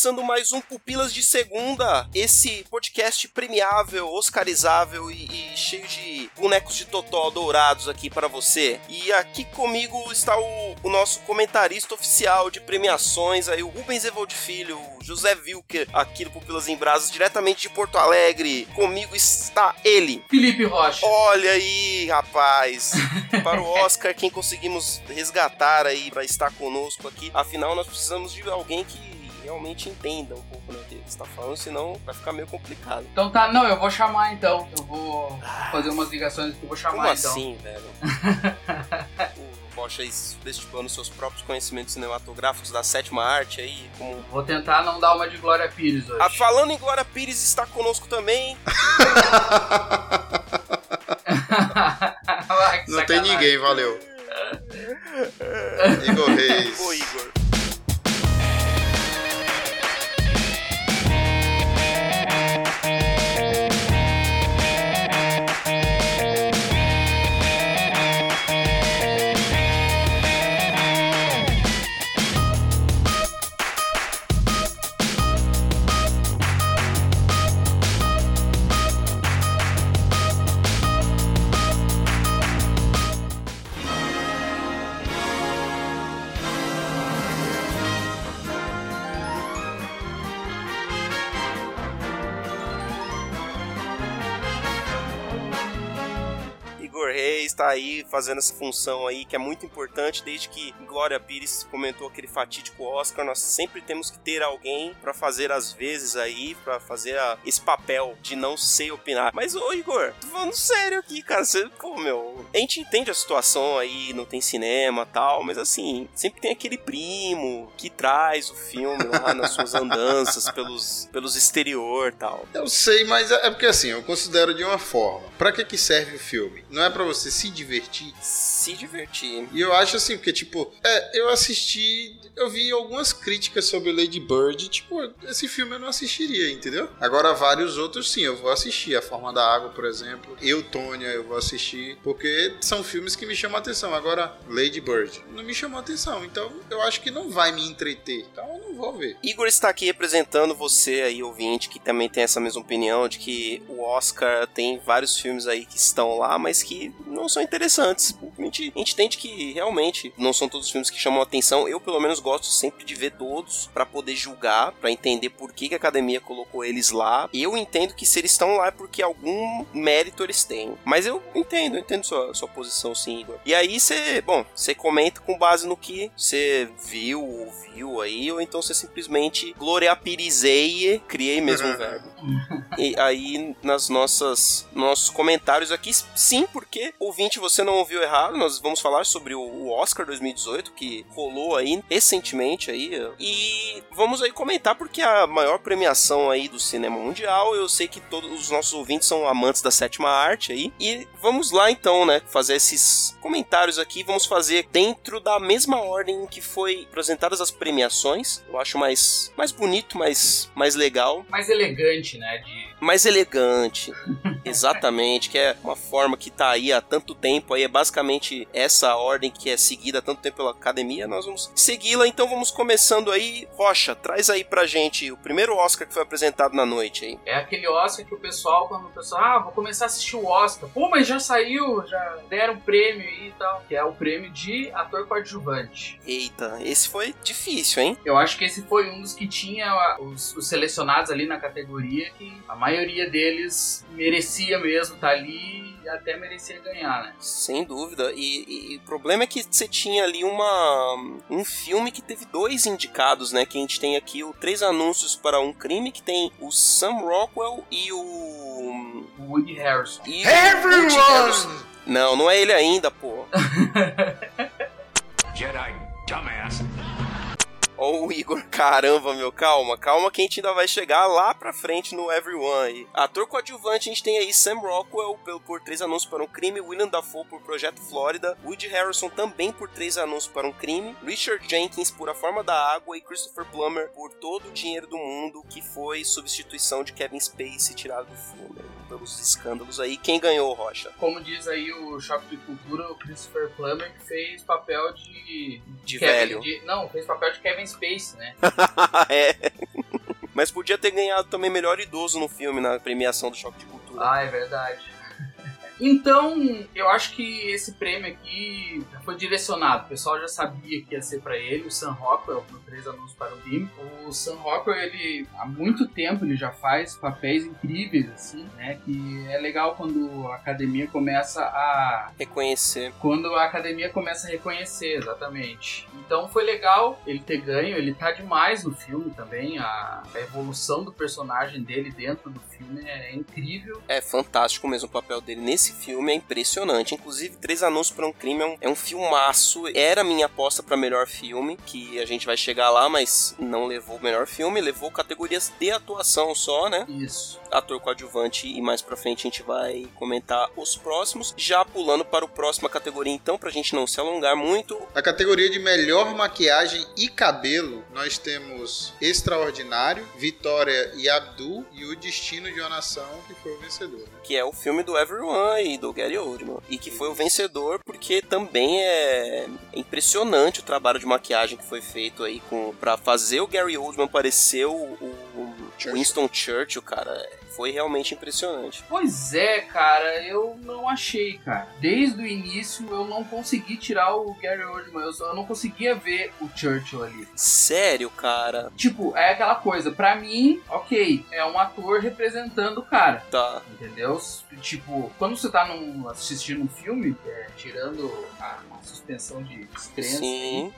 Começando mais um Pupilas de Segunda, esse podcast premiável, oscarizável e, e cheio de bonecos de totó dourados aqui para você. E aqui comigo está o, o nosso comentarista oficial de premiações, aí o Rubens Evaldo Filho, o José Wilker, aqui do Pupilas em Brasas, diretamente de Porto Alegre. Comigo está ele. Felipe Rocha. Olha aí, rapaz. Para o Oscar, quem conseguimos resgatar aí para estar conosco aqui. Afinal, nós precisamos de alguém que realmente entenda um pouco né, do que você está falando, senão vai ficar meio complicado. Então tá, não, eu vou chamar então. Eu vou fazer umas ligações que eu vou chamar Como então. assim, velho? o Rocha aí subestimando seus próprios conhecimentos cinematográficos da sétima arte aí, como Vou tentar não dar uma de Glória Pires hoje. Ah, falando em Glória Pires, está conosco também. Não tem ninguém, valeu. Igor Reis. Ô, Igor. Igor Reis tá aí fazendo essa função aí que é muito importante desde que Glória Pires comentou aquele fatídico Oscar, nós sempre temos que ter alguém pra fazer às vezes aí, pra fazer a- esse papel de não sei opinar. Mas ô Igor, tô falando sério aqui, cara, você, pô, meu, a gente entende a situação aí, não tem cinema, tal, mas assim, sempre tem aquele primo que traz o filme lá nas suas andanças pelos pelos exterior, tal. Eu sei, mas é é porque assim, eu considero de uma forma. Pra que que serve o filme? Não é pra você se divertir? Se divertir. E eu acho assim, porque tipo, é, eu assisti, eu vi algumas críticas sobre Lady Bird, tipo, esse filme eu não assistiria, entendeu? Agora vários outros sim, eu vou assistir, A Forma da Água, por exemplo, Eu, Tônia, eu vou assistir, porque são filmes que me chamam a atenção. Agora, Lady Bird não me chamou a atenção, então eu acho que não vai me entreter, então eu não vou ver. Igor está aqui representando você aí, ouvinte, que também tem essa mesma opinião de que o Oscar tem vários filmes aí que estão lá, mas que não são interessantes. A gente, a gente entende que realmente não são todos os filmes que chamam a atenção. Eu, pelo menos, gosto sempre de ver todos pra poder julgar, pra entender por que, que a academia colocou eles lá. Eu entendo que se eles estão lá é porque algum mérito eles têm. Mas eu entendo, eu entendo sua, sua posição, sim, Igor. E aí você, bom, você comenta com base no que você viu, ouviu aí, ou então você simplesmente gloriapirizei, criei mesmo o verbo. E aí, nas nossas nossos comentários aqui, sim, porque ouvinte, você não ouviu errado, nós vamos falar sobre o o Oscar 2018, que rolou aí recentemente aí, e vamos aí comentar porque a maior premiação aí do cinema mundial, eu sei que todos os nossos ouvintes são amantes da sétima arte aí, e vamos lá então, né, fazer esses comentários aqui, vamos fazer dentro da mesma ordem que foi apresentadas as premiações, eu acho mais, mais bonito, mais, mais legal, Mais elegante, né? De... mais elegante. Exatamente, que é uma forma que tá aí há tanto tempo, aí é basicamente essa ordem que é seguida há tanto tempo pela academia, nós vamos segui-la, então vamos começando aí. Rocha, traz aí pra gente o primeiro Oscar que foi apresentado na noite aí. É aquele Oscar que o pessoal, quando o pessoal, ah, vou começar a assistir o Oscar. Pô, mas já saiu, já deram prêmio aí e tal. Que é o prêmio de ator coadjuvante. Eita, esse foi difícil, hein? Eu acho que esse foi um dos que tinha os, os selecionados ali na categoria que a maioria deles merecia mesmo estar ali até merecia ganhar, né? Sem dúvida. E, e o problema é que você tinha ali uma um filme que teve dois indicados, né? Que a gente tem aqui o Três Anúncios para um Crime, que tem o Sam Rockwell e o... O Woody Harrison. E o Woody Harrison. Não, não é ele ainda, pô. Jedi dumbass. Ó o Igor, caramba, meu, calma, calma que a gente ainda vai chegar lá pra frente no Everyone. Ator coadjuvante, a gente tem aí Sam Rockwell por Três Anúncios para um Crime, William Dafoe por Projeto Flórida, Woody Harrison também por Três Anúncios para um Crime, Richard Jenkins por A Forma da Água e Christopher Plummer por Todo o Dinheiro do Mundo, que foi substituição de Kevin Spacey tirado do filme pelos escândalos aí. Quem ganhou, Rocha? Como diz aí o Choque de Cultura, o Christopher Plummer que fez papel de... De Kevin- velho. de- não, fez papel de Kevin Spacey, né? é. Mas podia ter ganhado também melhor idoso no filme, na premiação do Choque de Cultura. Ah, é verdade. Então, eu acho que esse prêmio aqui foi direcionado. O pessoal já sabia que ia ser pra ele, o Sam Rockwell, no Três Anúncios para o Crime. O Sam Rockwell, ele, há muito tempo, ele já faz papéis incríveis, assim, né? Que é legal quando a academia começa a Reconhecer. quando a academia começa a reconhecer, exatamente. Então foi legal ele ter ganho, ele tá demais no filme também, a, a evolução do personagem dele dentro do filme é incrível. É fantástico mesmo o papel dele nesse filme, é impressionante. Inclusive, Três Anúncios para um Crime é um, é um filmaço. Era a minha aposta para melhor filme, que a gente vai chegar lá, mas não levou o melhor filme, levou categorias de atuação só, né? Isso. Ator coadjuvante e mais pra frente a gente vai comentar os próximos. Já pulando para a próxima categoria, então, pra gente não se alongar muito, Na categoria de melhor maquiagem e cabelo, nós temos Extraordinário, Vitória e Abdul e O Destino de uma Nação, que foi o vencedor. né? Que é o filme do Everyone e do Gary Oldman. E que foi o vencedor porque também é impressionante o trabalho de maquiagem que foi feito aí com para fazer o Gary Oldman parecer o, o Winston Churchill, cara. Foi realmente impressionante. Pois é, cara, eu não achei, cara. Desde o início eu não consegui tirar o Gary Oldman, eu, só- eu não conseguia ver o Churchill ali. Sério, cara. Tipo, é aquela coisa, pra mim, ok, é um ator representando o cara. Tá. Entendeu? Tipo, quando você tá num, assistindo um filme, é, tirando a, suspensão de descrença,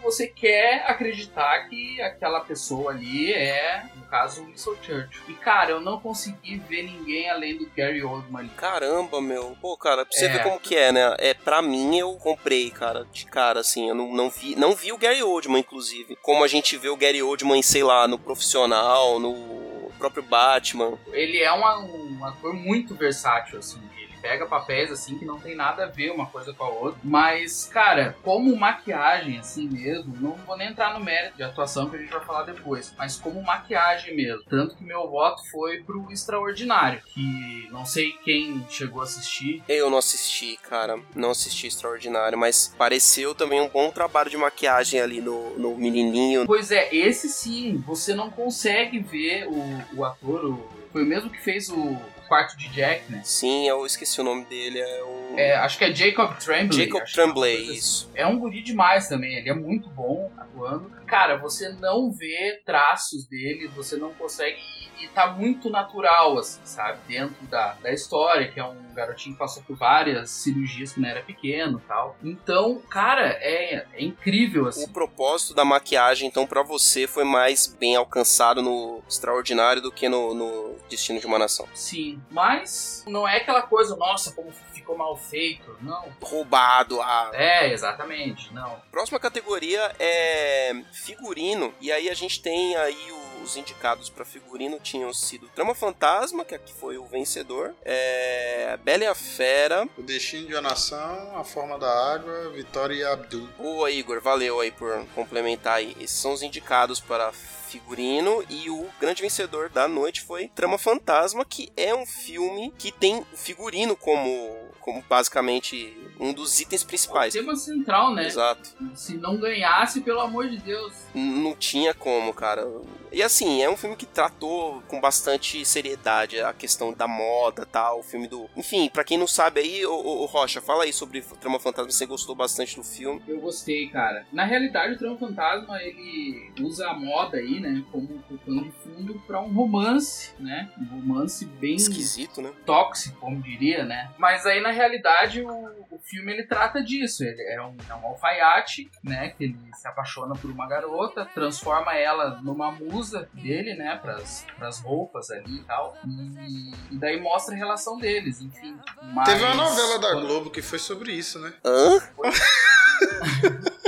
você quer acreditar que aquela pessoa ali é, no caso, o Winston Churchill. E, cara, eu não consegui ver ninguém além do Gary Oldman. Caramba, meu. Pô, cara, pra você É. ver como que é, né? É, pra mim, eu comprei, cara, de cara, assim. Eu não, não vi não vi o Gary Oldman, inclusive. Como a gente vê o Gary Oldman, sei lá, no Profissional, no próprio Batman. Ele é uma- um ator muito versátil, assim. Pega papéis, assim, que não tem nada a ver uma coisa com a outra. Mas, cara, como maquiagem, assim mesmo, não vou nem entrar no mérito de atuação que a gente vai falar depois. Mas como maquiagem mesmo. Tanto que meu voto foi pro Extraordinário. Que não sei quem chegou a assistir. Eu não assisti, cara. Não assisti Extraordinário, mas pareceu também um bom trabalho de maquiagem ali no, no menininho. Pois é, esse sim, você não consegue ver o, o ator, o- foi o mesmo que fez o quarto de Jack, né? Sim, eu esqueci o nome dele. É o. É, acho que é Jacob Tremblay. Jacob é Tremblay, coisa assim. isso. É um guri demais também, ele é muito bom atuando. Cara, você não vê traços dele, você não consegue. E, tá muito natural, assim, sabe? Dentro da, da história, que é um garotinho que passou por várias cirurgias quando era pequeno e tal. Então, cara, é, é incrível, assim. O propósito da maquiagem, então, pra você foi mais bem alcançado no Extraordinário do que no, no Destino de uma Nação. Sim, mas não é aquela coisa, nossa, como ficou mal feito. Não. Roubado, ah. É, exatamente, não. Próxima categoria é figurino. E aí a gente tem aí os indicados para figurino tinham sido Trama Fantasma, que aqui foi o vencedor, é Bela e a Fera. O Destino de uma Nação, A Forma da Água, Vitória e Abdul. Boa, Igor, valeu aí por complementar aí. Esses são os indicados para figurino e o grande vencedor da noite foi Trama Fantasma, que é um filme que tem o figurino como como basicamente um dos itens O principais. tema central, né? Exato. Se não ganhasse, pelo amor de Deus. não tinha como, cara. E assim, é um filme que tratou com bastante seriedade a questão da moda, tal, o filme do... Enfim, pra quem não sabe aí, ô, ô, Rocha, fala aí sobre Trama Fantasma, você gostou bastante do filme. Eu gostei, cara. Na realidade, o Trama Fantasma, ele usa a moda aí, né, como o pano de fundo para um romance, né? Um romance bem Esquisito, né? tóxico, como diria, né? Mas aí na realidade o, o filme ele trata disso. Ele é um, é um alfaiate, né? Que ele se apaixona por uma garota, transforma ela numa musa dele, né? Pras, pras roupas ali e tal. E, e daí mostra a relação deles, enfim. Mas, Teve uma novela da Globo que foi sobre isso, né? Hã?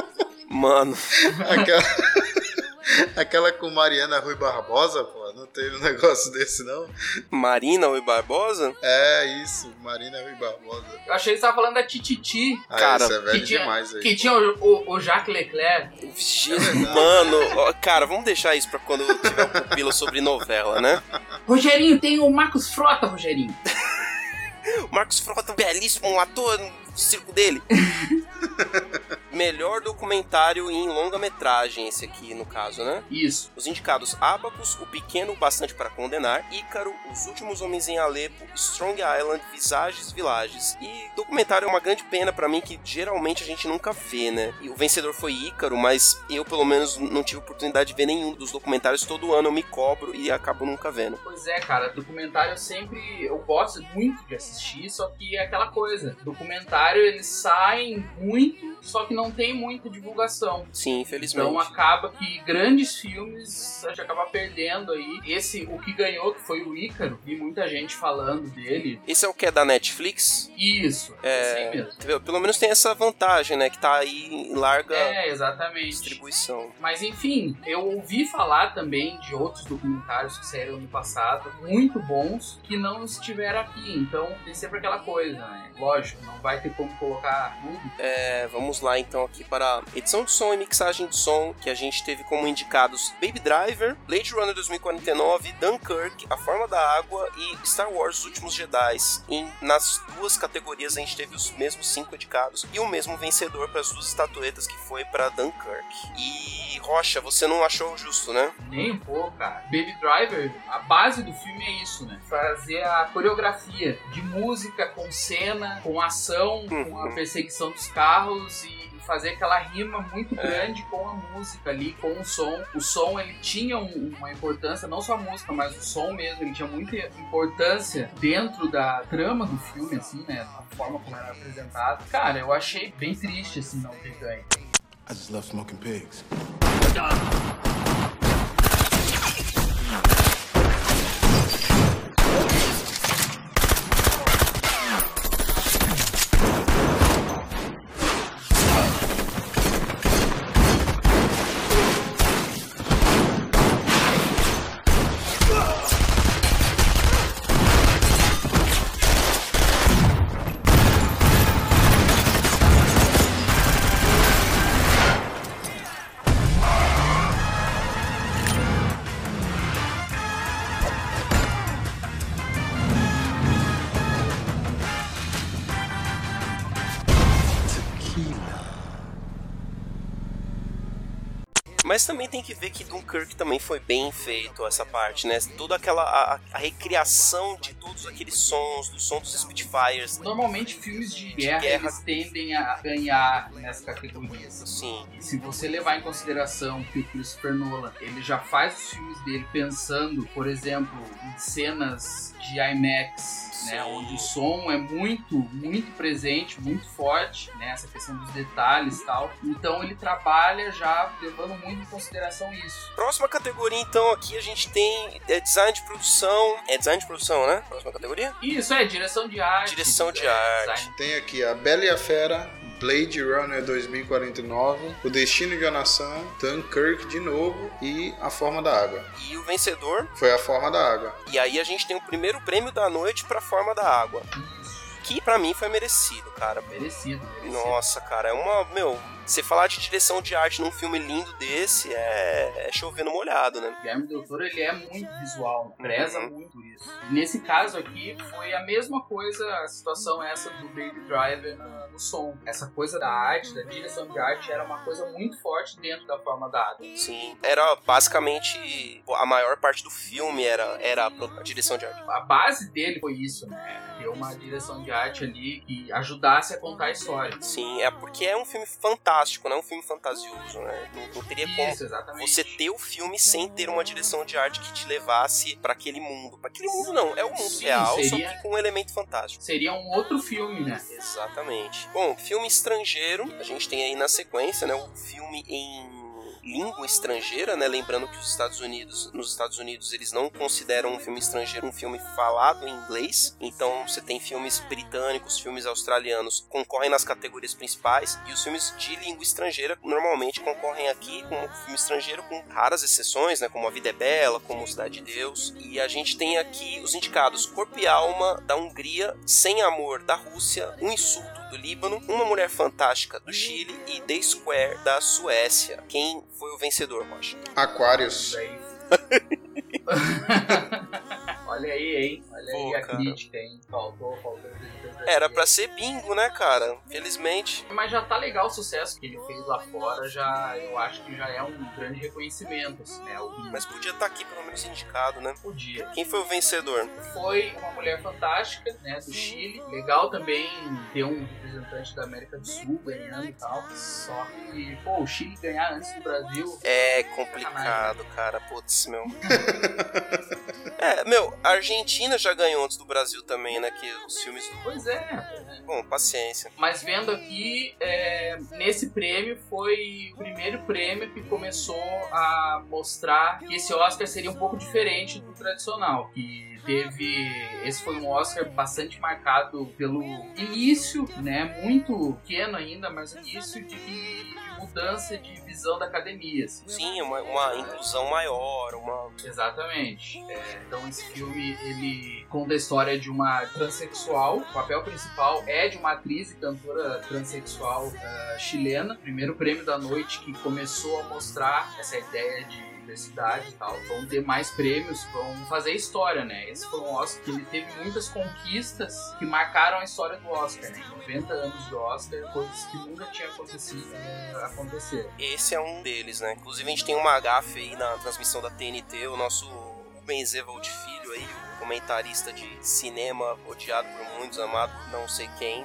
Mano, Aquela, aquela com Mariana Rui Barbosa, pô. Não teve um negócio desse, não? Marina Oi Barbosa? É, isso. Marina Rui Barbosa. Eu achei que você tava falando da Tititi, Ah, Cara, isso é velho que tinha- demais aí. que tinha o, o, o Jacques Leclerc. Jesus, mano, ó, cara, vamos deixar isso pra quando tiver o pupilo sobre novela, né? Rogerinho, tem o Marcos Frota, Rogerinho. O Marcos Frota, belíssimo, um ator no circo dele. Melhor documentário em longa-metragem, esse aqui, no caso, né? Isso. Os indicados Abacus, O Pequeno Bastante para Condenar, Ícaro, Os Últimos Homens em Alepo, Strong Island, Visages Villages. E documentário é uma grande pena pra mim que geralmente a gente nunca vê, né? E o vencedor foi Ícaro, mas eu pelo menos não tive oportunidade de ver nenhum dos documentários. Todo ano eu me cobro e acabo nunca vendo. Pois é, cara, documentário eu sempre eu gosto muito de assistir, só que é aquela coisa, documentário eles saem muito, só que não tem muita divulgação. Sim, infelizmente. Então acaba que grandes filmes a gente acaba perdendo aí. Esse, o que ganhou, que foi o Ícaro, vi muita gente falando dele. Esse é o que é da Netflix? Isso, É, esse aí mesmo. Pelo menos tem essa vantagem, né? Que tá aí em larga É, exatamente. distribuição. Mas enfim, eu ouvi falar também de outros documentários que saíram no passado, muito bons, que não estiveram aqui. Então tem sempre aquela coisa, né? Lógico, não vai ter como colocar tudo. É, vamos lá então aqui para edição de som e mixagem de som, que a gente teve como indicados Baby Driver, Blade Runner 2049, Dunkirk, A Forma da Água e Star Wars Os Últimos Jedi. Nas duas categorias a gente teve os mesmos cinco indicados e o mesmo vencedor para as duas estatuetas que foi para Dunkirk. E Rocha, você não achou justo, né? Nem um pouco, cara. Baby Driver, a base do filme é isso, né? Fazer a coreografia de música com cena, com ação, com a Uhum. perseguição dos carros e fazer aquela rima muito grande com a música ali, com o som. O som, ele tinha um- uma importância, não só a música, mas o som mesmo, ele tinha muita importância dentro da trama do filme, assim, né? Da forma como era apresentado. Cara, eu achei bem triste, assim, não ter ganho. I just love smoking pigs. Mas tem que ver que Dunkirk também foi bem feito essa parte, né? Toda aquela a, a recriação de todos aqueles sons, do som dos Spitfires. Normalmente filmes de guerra, guerra. eles tendem a ganhar nessa categoria. Sim, E se você levar em consideração que o Christopher Nolan ele já faz os filmes dele pensando, por exemplo, em cenas de IMAX, né, onde o som é muito, muito presente, muito forte, né, essa questão dos detalhes e tal. Então ele trabalha já levando muito em consideração isso. Próxima categoria, então, aqui a gente tem é, design de produção. É design de produção, né? Próxima categoria? Isso é direção de arte. Direção de é, arte. design. Tem aqui a Bela e a Fera, Blade Runner 2049, O Destino de uma Nação, Dunkirk de novo e A Forma da Água. E o vencedor. Foi A Forma da Água. E aí a gente tem o primeiro prêmio da noite pra Forma da Água. Que pra mim foi merecido, cara. Merecido, merecido. Nossa, cara, é uma. Meu, você falar de direção de arte num filme lindo desse é, é chover no molhado, né? Guilherme Del Toro ele é muito visual, preza Uhum. muito isso. E nesse caso aqui foi a mesma coisa, a situação essa do Baby Driver na- no som. Essa coisa da arte, da direção de arte era uma coisa muito forte dentro da forma da água. Sim. Era basicamente. A maior parte do filme era, era a direção de arte. A base dele foi isso, né? Ter uma direção de arte ali que ajudasse a contar a história. Sim, é porque é um filme fantástico fantástico, não é um filme fantasioso, né? Não, não teria como Isso, você ter o filme sem ter uma direção de arte que te levasse pra aquele mundo. Pra aquele mundo não, é o mundo Sim, real, seria- só que com um elemento fantástico. Seria um outro filme, né? Exatamente. Bom, filme estrangeiro, a gente tem aí na sequência, né, o filme em língua estrangeira, né? Lembrando que os Estados Unidos, nos Estados Unidos, eles não consideram um filme estrangeiro um filme falado em inglês. Então, você tem filmes britânicos, filmes australianos concorrem nas categorias principais e os filmes de língua estrangeira normalmente concorrem aqui como filme estrangeiro com raras exceções, né? Como A Vida é Bela, como Cidade de Deus. E a gente tem aqui os indicados Corpo e Alma da Hungria, Sem Amor da Rússia, Um Insulto do Líbano, Uma Mulher Fantástica do Chile e The Square da Suécia. Quem foi o vencedor, Rocha? Aquários. Daí... Olha aí, hein? Pô, a cara. crítica, hein? Faltou, faltou. Era pra ser bingo, né, cara? Felizmente. Mas já tá legal o sucesso que ele fez lá fora, já eu acho que já é um grande reconhecimento, assim, né? O Mas podia estar aqui pelo menos indicado, né? podia. Quem foi o vencedor? Foi uma mulher fantástica, né, do Chile. Legal também ter um representante da América do Sul ganhando e tal. Só que, pô, o Chile ganhar antes do Brasil. É complicado, cara. Putz, meu. É, meu, a Argentina já ganhou antes do Brasil também, né? Que os filmes do. Pois é. Bom, paciência. Mas vendo aqui, é, nesse prêmio foi o primeiro prêmio que começou a mostrar que esse Oscar seria um pouco diferente do tradicional. Que teve. Esse foi um Oscar bastante marcado pelo início, né? Muito pequeno ainda, mas início de, de mudança de visão da academia. assim. Sim, uma, uma inclusão maior, uma. Exatamente. É, então esse filme ele conta a história de uma transexual. O papel principal é de uma atriz e cantora transexual ah, chilena. Primeiro prêmio da noite que começou a mostrar essa ideia de diversidade e tal. Vão ter mais prêmios, vão fazer história, né? Esse foi um Oscar que ele teve muitas conquistas que marcaram a história do Oscar, né? 90 anos do Oscar, coisas que nunca tinham acontecido, né, aconteceram. Esse é um deles, né? Inclusive a gente tem uma gafe aí na transmissão da TNT, o nosso Rubens Evald Filho aí, o comentarista de cinema odiado por muitos, amado por não sei quem,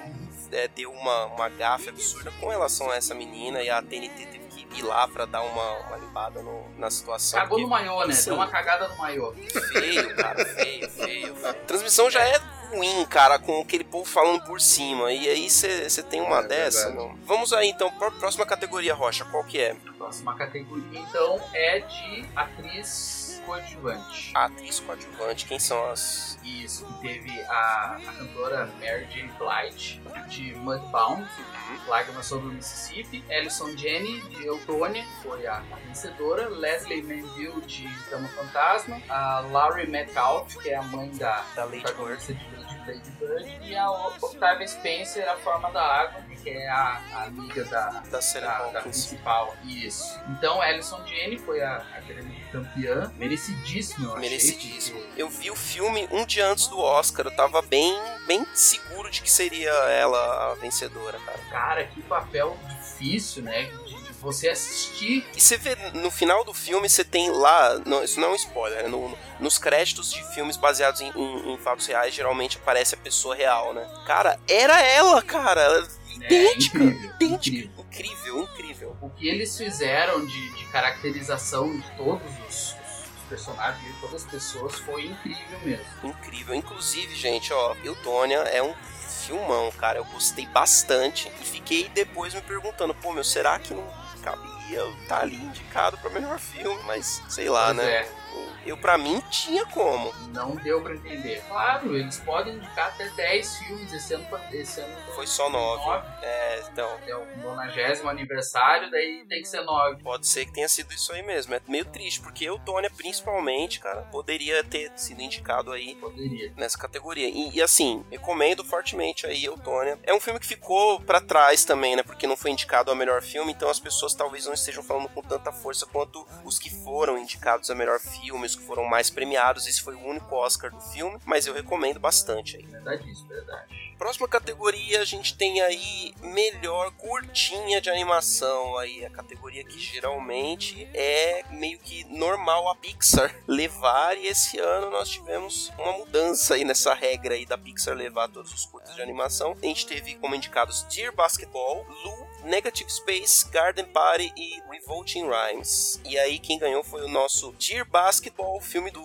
é, deu uma, uma gafe absurda com relação a essa menina e a TNT teve ir lá pra dar uma, uma limpada no- na situação. Cagou porque- no maiô, né? Sim. Deu uma cagada no maiô. Feio, cara, feio, feio, feio. A transmissão já é ruim, cara, com aquele povo falando por cima. E aí você tem uma É dessa, não. Vamos aí então, pra próxima categoria, Rocha, qual que é? A próxima categoria, então, é de atriz coadjuvante. Atriz coadjuvante, quem são as. Isso, que teve a, a cantora Mary J. Blige, de Mudbound, Lágrimas sobre o Mississippi, Alison Jenny, de Eutônia, foi a, a vencedora, Leslie Manville, de Dama Fantasma, a Laurie Metcalf, que é a mãe da, Da Lady Bird, e a Octavia Spencer, a Forma da Água, que é a, a amiga da, Da da, da principal. Isso. Então, Alison Jenny foi a, a grande campeã, merecidíssima, eu achei, Merecidíssimo. Eu vi o filme um dia antes do Oscar, eu tava bem, bem seguro de que seria ela a vencedora, cara. Cara, que papel difícil, né? Você assistir. E você vê, no final do filme, você tem lá, não, isso não é um spoiler, né? No- nos créditos de filmes baseados em, em- em fatos reais, geralmente aparece a pessoa real, né? Cara, era ela, cara! Idêntica, incrível, idêntica. incrível. Incrível, incrível. O que eles fizeram de, de caracterização de todos os, os personagens, de todas as pessoas, foi incrível mesmo. Incrível. Inclusive, gente, ó, Eutônia é um filmão, cara. Eu gostei bastante e fiquei depois me perguntando, pô, meu, será que não cabia estar ali indicado pra melhor filme? Mas sei lá, Pois né? é. Eu, pra mim, tinha como. Não deu pra entender. Claro, eles podem indicar até 10 filmes esse ano. Esse ano Foi só nove. nove. É, então, É o 90 aniversário, daí tem que ser 9. pode ser que tenha sido isso aí mesmo. É meio triste, porque Eutônia, principalmente, cara, poderia ter sido indicado aí Poderia. nessa categoria. E, e, assim, recomendo fortemente aí Eutônia. É um filme que ficou pra trás também, né? Porque não foi indicado a melhor filme, então as pessoas talvez não estejam falando com tanta força quanto os que foram indicados a melhor filme, os que foram mais premiados. Esse foi o único Oscar do filme, mas eu recomendo bastante aí. Verdade isso, verdade. Próxima categoria a gente tem aí melhor curtinha de animação aí, a categoria que geralmente é meio que normal a Pixar levar e esse ano nós tivemos uma mudança aí nessa regra aí da Pixar levar todos os curtos de animação. A gente teve como indicados Dear Basketball, Lu Negative Space, Garden Party e Revolting Rhymes. E aí quem ganhou foi o nosso Dear Basketball, filme do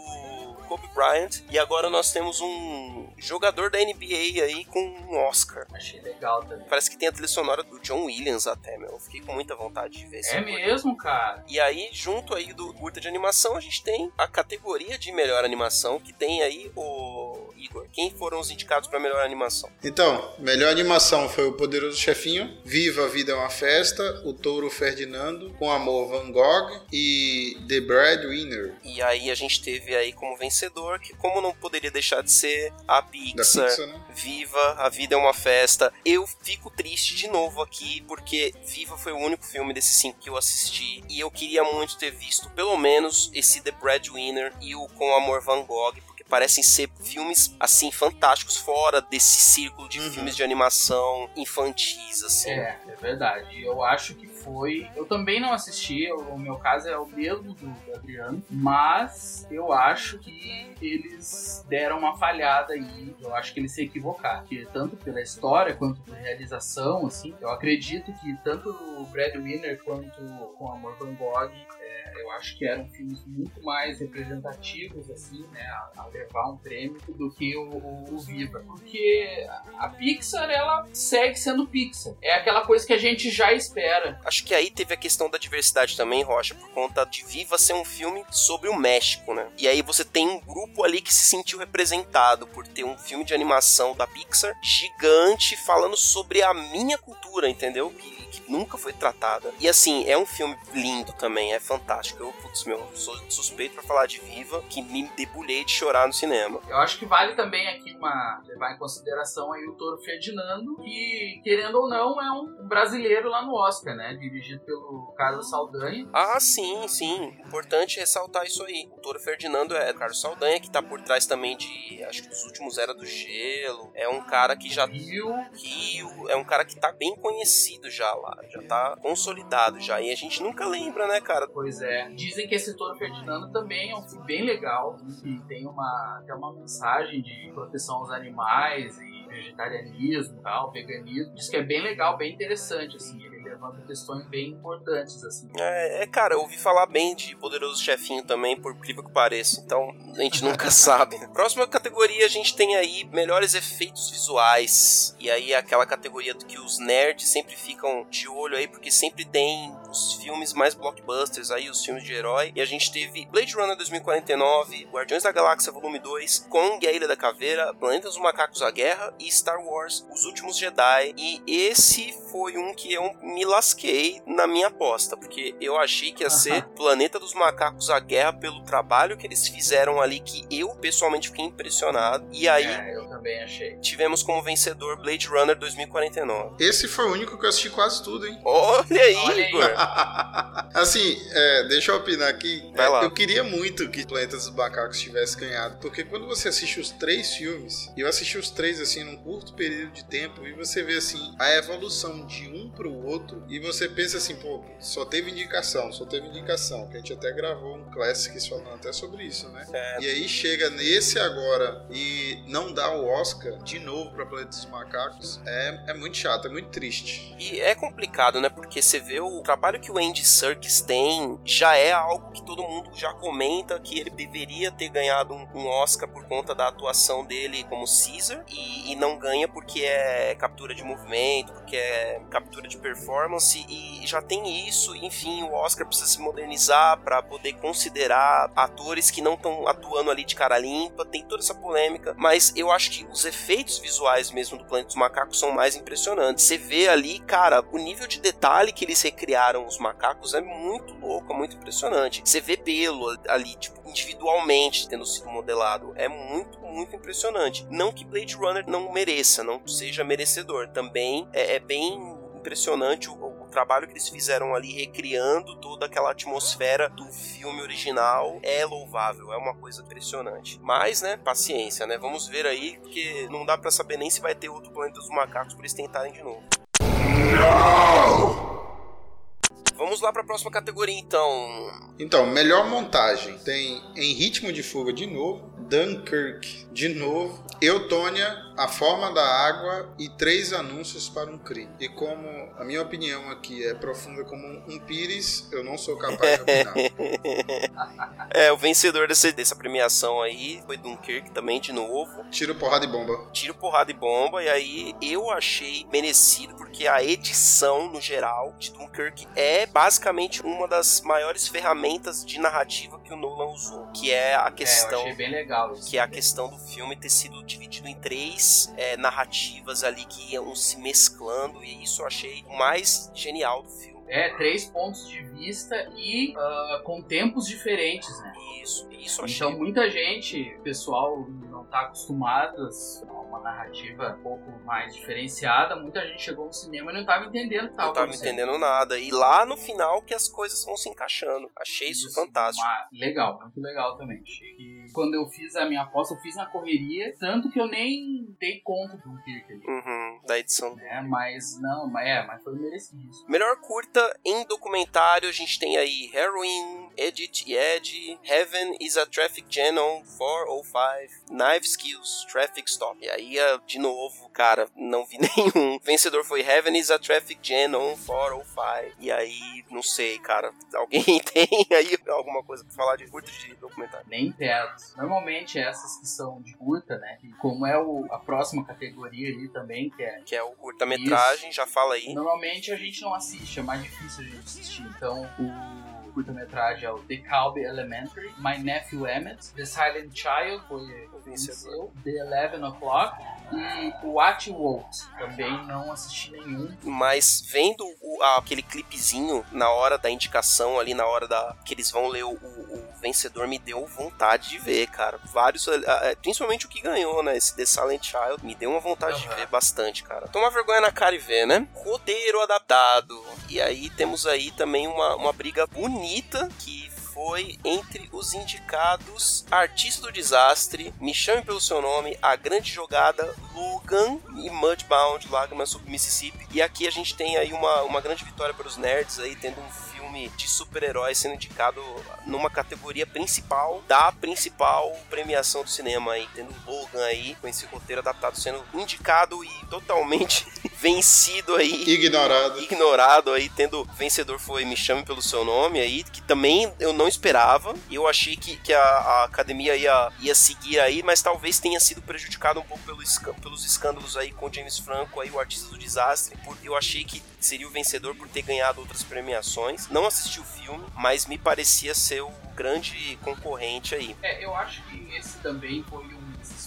Kobe Bryant. E agora nós temos um jogador da NBA aí com um Oscar. Achei legal também. Parece que tem a trilha sonora do John Williams até, meu. Eu fiquei com muita vontade de ver É mesmo, cara? E aí, junto aí do curta de animação, a gente tem a categoria de melhor animação, que tem aí o Igor. Quem foram os indicados para melhor animação? Então, melhor animação foi o Poderoso Chefinho, Viva a Vida é uma Festa, O Touro Ferdinando, Com Amor Van Gogh e The Breadwinner E aí a gente teve aí como vencedor, que como não poderia deixar de ser, a Pixar. Pixar, né? Viva, a vida é uma festa. Eu fico triste de novo aqui, porque Viva foi o único filme desses cinco que eu assisti. E eu queria muito ter visto, pelo menos, esse The Breadwinner e o Com Amor Van Gogh, parecem ser filmes, assim, fantásticos, fora desse círculo de Uhum. filmes de animação infantis, assim. É, é verdade. Eu acho que foi. Eu também não assisti, o meu caso é o mesmo do Adriano, mas eu acho que eles deram uma falhada aí. Eu acho que eles se equivocaram. Tanto pela história quanto pela realização, assim, eu acredito que tanto o Breadwinner quanto com Amor Van Gogh. é, Eu acho que eram filmes muito mais representativos, assim, né, a, a levar um prêmio do que o, o- o Viva. Porque a Pixar, ela segue sendo Pixar. É aquela coisa que a gente já espera. Acho que aí teve a questão da diversidade também, Rocha, por conta de Viva ser um filme sobre o México, né? E aí você tem um grupo ali que se sentiu representado por ter um filme de animação da Pixar gigante falando sobre a minha cultura, entendeu? Que, que nunca foi tratada. E assim, é um filme lindo também, é fantástico. Eu, putz, meu, sou suspeito pra falar de Viva, que me debulhei de chorar no cinema. Eu acho que vale também aqui uma levar em consideração aí o Toro Ferdinando, que querendo ou não é um brasileiro lá no Oscar, né? Dirigido pelo Carlos Saldanha. Ah, sim, sim. Importante ressaltar isso aí. O Toro Ferdinando é Carlos Saldanha, que tá por trás também de. Acho que dos últimos Era do Gelo. É um cara que já. Rio, Rio, é um cara que tá bem conhecido já lá. Já tá consolidado já. E a gente nunca lembra, né, cara? pois é. Dizem que esse Toro Ferdinando também é um filme bem legal, que tem uma, tem uma mensagem de proteção aos animais e vegetarianismo e tal, veganismo. Diz que é bem legal, bem interessante, assim. Ele levanta questões bem importantes, assim. É, é, cara, eu ouvi falar bem de Poderoso Chefinho também, por incrível que pareça. Então, a gente nunca sabe. Próxima categoria, a gente tem aí melhores efeitos visuais. E aí é aquela categoria do que os nerds sempre ficam de olho aí, porque sempre tem os filmes mais blockbusters aí, os filmes de herói. E a gente teve Blade Runner 2049, Guardiões da Galáxia Volume 2, Kong, a Ilha da Caveira, Planeta dos Macacos, a Guerra e Star Wars, Os Últimos Jedi. E esse foi um que eu me lasquei na minha aposta, porque eu achei que ia ser Planeta dos Macacos, a Guerra, pelo trabalho que eles fizeram ali, que eu pessoalmente fiquei impressionado. E aí É, eu também achei. tivemos como vencedor Blade Runner 2049. Esse foi o único que eu assisti quase tudo, hein? Olha aí, Olha aí. Assim, é, deixa eu opinar aqui. É. Eu queria muito que Planeta dos Macacos tivesse ganhado, porque quando você assiste os três filmes, e eu assisti os três assim num curto período de tempo, e você vê assim a evolução de um pro outro, e você pensa assim, pô, só teve indicação, só teve indicação, que a gente até gravou um Classics falando até sobre isso, né? É. E aí chega nesse agora e não dá o Oscar de novo pra Planeta dos Macacos, é, é muito chato, é muito triste. E é complicado, né? Porque você vê o trabalho que o Andy Serkis tem, já é algo que todo mundo já comenta que ele deveria ter ganhado um, um Oscar por conta da atuação dele como Caesar e, e não ganha porque é captura de movimento, porque é captura de performance e já tem isso. Enfim, o Oscar precisa se modernizar para poder considerar atores que não estão atuando ali de cara limpa. Tem toda essa polêmica, mas eu acho que os efeitos visuais mesmo do Planeta dos Macacos são mais impressionantes. Você vê ali, cara, o nível de detalhe que eles recriaram os macacos é muito louco, é muito impressionante. Você vê pelo ali, tipo, individualmente tendo sido modelado. É muito, muito impressionante. Não que Blade Runner não mereça, não seja merecedor. Também é, é bem impressionante o, o trabalho que eles fizeram ali recriando toda aquela atmosfera do filme original é louvável, é uma coisa impressionante. Mas, né, paciência, né? Vamos ver aí, porque não dá pra saber nem se vai ter outro Planeta dos Macacos pra eles tentarem de novo. Vamos lá pra próxima categoria então. Então, melhor montagem. Tem Em Ritmo de Fuga de novo, Dunkirk de novo, Eutônia A Forma da Água e Três Anúncios para um Crime. E como a minha opinião aqui é profunda como um pires, eu não sou capaz de opinar. É, o vencedor dessa, dessa premiação aí foi Dunkirk também, de novo. Tiro, porrada e bomba. Tiro, porrada e bomba. E aí eu achei merecido, porque a edição, no geral, de Dunkirk é basicamente uma das maiores ferramentas de narrativa que o Nolan usou. Que é a É, questão. achei bem legal isso. que é a questão do filme ter sido dividido em três é, narrativas ali que iam se mesclando, e isso eu achei o mais genial do filme. É, três pontos de vista e ah, com tempos diferentes, né? Isso, isso eu achei. Então muita gente, pessoal não tá acostumado a uma narrativa um pouco mais diferenciada, muita gente chegou no cinema e não tava entendendo tava, não tava acontecendo. entendendo nada. E lá no final que as coisas vão se encaixando. Achei isso, fantástico. uma- legal, muito legal também. Achei que quando eu fiz a minha aposta, eu fiz na correria, tanto que eu nem dei conta do Kirk ali. Uhum, da edição. Né? Mas não, mas é, mas foi merecido. Melhor curta em documentário, a gente tem aí Heroin, Edit e Ed, Heaven is a Traffic on 405, Knife Skills, Traffic Stop. E aí, ah, de novo, cara, não vi nenhum. Vencedor foi Heaven is a Traffic on 405. E aí, não sei, cara, alguém tem aí alguma coisa pra falar de curta de documentário? Nem perto. Normalmente essas que são de curta, né? E como é o, a próxima categoria ali também, que é Que é o curta-metragem, já fala aí. Normalmente a gente não assiste, é mais difícil a gente assistir. Então, o curta-metragem é o The Calby Elementary, My Nephew Emmett, The Silent Child foi venceu, The Eleven O'Clock e What You Want. Também não assisti nenhum. Mas vendo o- aquele clipezinho na hora da indicação, ali na hora da que eles vão ler o- o vencedor, me deu vontade de ver, cara. Vários, ah, ah, principalmente o que ganhou, né? Esse The Silent Child, me deu uma vontade de Aham. ver bastante, cara. Toma vergonha na cara e ver, né? Roteiro adaptado. E aí temos aí também uma, uma briga bonita que foi entre os indicados Artista do Desastre, Me Chame Pelo Seu Nome, A Grande Jogada, Logan e Mudbound, Lágrimas sobre Mississippi. E aqui a gente tem aí uma, uma grande vitória para os nerds aí, tendo um filme de super-heróis sendo indicado numa categoria principal da principal premiação do cinema aí, tendo Logan aí, com esse roteiro adaptado sendo indicado e totalmente vencido aí Ignorado. ignorado aí, tendo vencedor foi Me Chame Pelo Seu Nome aí, que também eu não esperava. E eu achei que, que a, a academia ia, ia seguir aí, mas talvez tenha sido prejudicado um pouco pelo pelos escândalos aí com James Franco, aí, o artista do desastre. Por, eu achei que seria o vencedor por ter ganhado outras premiações. Não assisti o filme, mas me parecia ser o grande concorrente aí É, eu acho que esse também foi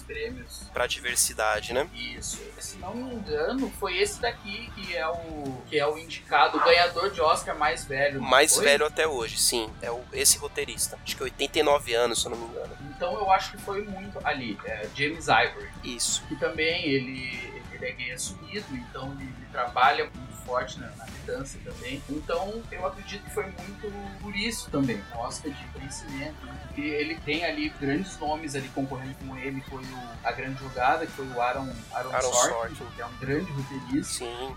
prêmios. pra diversidade, né? Isso. Se não me engano, foi esse daqui que é o que é o indicado, o ganhador de Oscar mais velho. Mais foi? velho até hoje, sim. É o, esse roteirista. Acho que 89 anos, se eu não me engano. Então eu acho que foi muito ali. É, James Ivory. Isso. que também ele, ele é gay assumido, então ele, ele trabalha muito forte na, na militância também. Então eu acredito que foi muito por isso também, Oscar de conhecimento, né? porque ele tem ali grandes nomes ali concorrendo com ele, foi o, a grande jogada, que foi o Aaron, Aaron, Aaron Sorkin, Sorkin. que é um grande roteirista. Sim.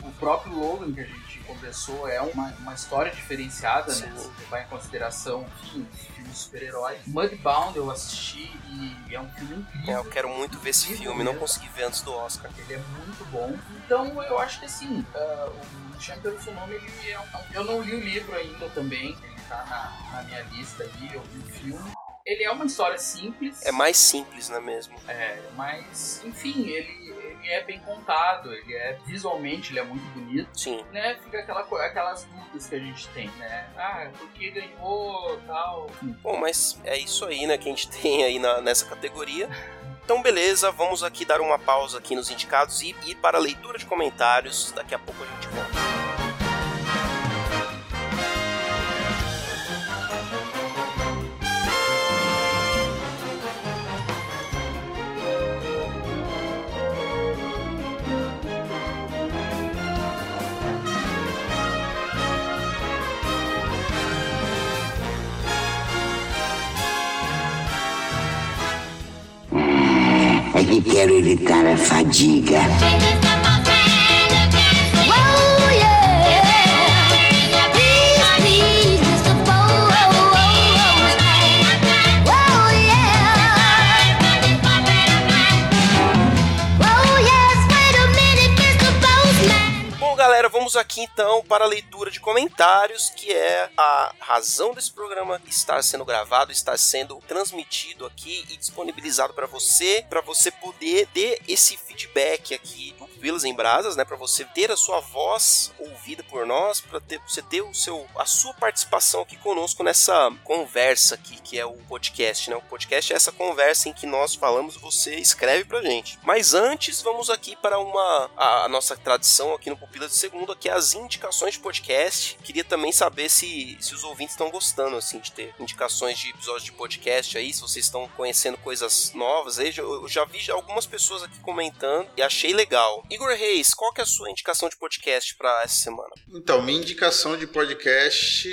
o próprio Logan que a gente conversou é uma, uma história diferenciada, né? Sim. Se levar em consideração enfim, super-heróis. Mudbound eu assisti e é um filme incrível. É, eu quero muito ver esse filme, não mesmo. consegui ver antes do Oscar. Ele é muito bom. Então eu acho que assim, ah, o Chame pelo seu nome, ele é um. Eu não li o livro ainda também, ele tá na, na minha lista ali, eu vi o filme. Ele é uma história simples. É mais simples, não é mesmo? É, mas, enfim, ele, ele é bem contado, ele é visualmente ele é muito bonito, Sim. né? Fica aquela, aquelas dúvidas que a gente tem, né? Ah, por que ganhou tal? Bom, mas é isso aí, né, que a gente tem aí na- nessa categoria. Então, beleza, vamos aqui dar uma pausa aqui nos indicados e ir para a leitura de comentários. Daqui a pouco a gente volta. Que quero evitar a fadiga. Aqui então para a leitura de comentários, que é a razão desse programa estar sendo gravado, estar sendo transmitido aqui e disponibilizado para você, para você poder ter esse feedback aqui Pupilas em Brasas, né, para você ter a sua voz ouvida por nós, para você ter o seu a sua participação aqui conosco nessa conversa aqui que é o podcast, né? O podcast é essa conversa em que nós falamos, você escreve pra gente. Mas antes, vamos aqui para uma a, a nossa tradição aqui no Pupila de Segundo, que é as indicações de podcast. Queria também saber se, se os ouvintes estão gostando assim de ter indicações de episódios de podcast aí, se vocês estão conhecendo coisas novas aí. Eu, já vi algumas pessoas aqui comentando e achei legal. Igor Reis, qual que é a sua indicação de podcast para essa semana? Então, minha indicação de podcast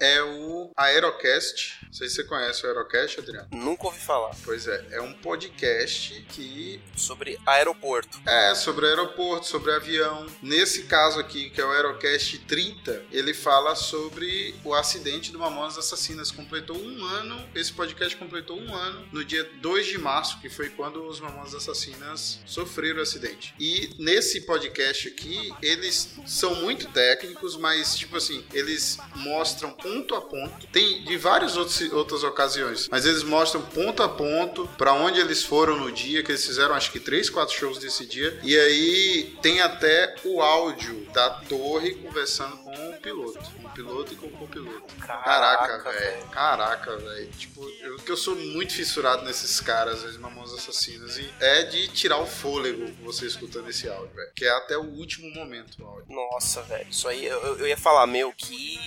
é o Aerocast. Não sei se você conhece o Aerocast, Adriano. Nunca ouvi falar Pois é, é um podcast que sobre aeroporto. é sobre aeroporto, sobre avião. Nesse caso aqui, que é o Aerocast 30, ele fala sobre o acidente do Mamonas Assassinas. Completou um ano, esse podcast completou um ano no dia 2 de março, que foi quando os Mamonas Assassinas sofreram o acidente. E nesse podcast aqui, eles são muito técnicos, mas, tipo assim, eles mostram ponto a ponto. Tem de várias outros, outras ocasiões, mas eles mostram ponto a ponto para onde eles foram no dia, que eles fizeram acho que três, quatro shows desse dia. E aí tem até o áudio da torre conversando com o piloto. Com o piloto e com o copiloto. Caraca, velho. Caraca, velho. Tipo, eu que eu sou muito fissurado nesses caras, as mamãos assassinas. E é de tirar o fôlego você escutando esse áudio, velho. Que é até o último momento o áudio. Nossa, velho. Isso aí eu, eu ia falar, meu, que.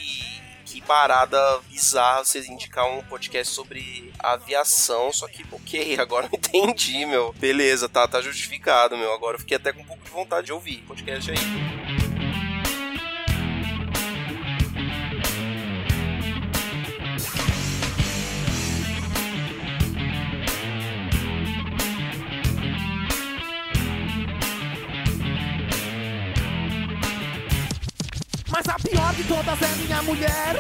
Que parada bizarra vocês indicar um podcast sobre aviação. Só que, ok, agora eu entendi, meu. Beleza, tá, tá justificado, meu. Agora eu fiquei até com um pouco de vontade de ouvir. Podcast aí. Mas a pior de todas é minha mulher.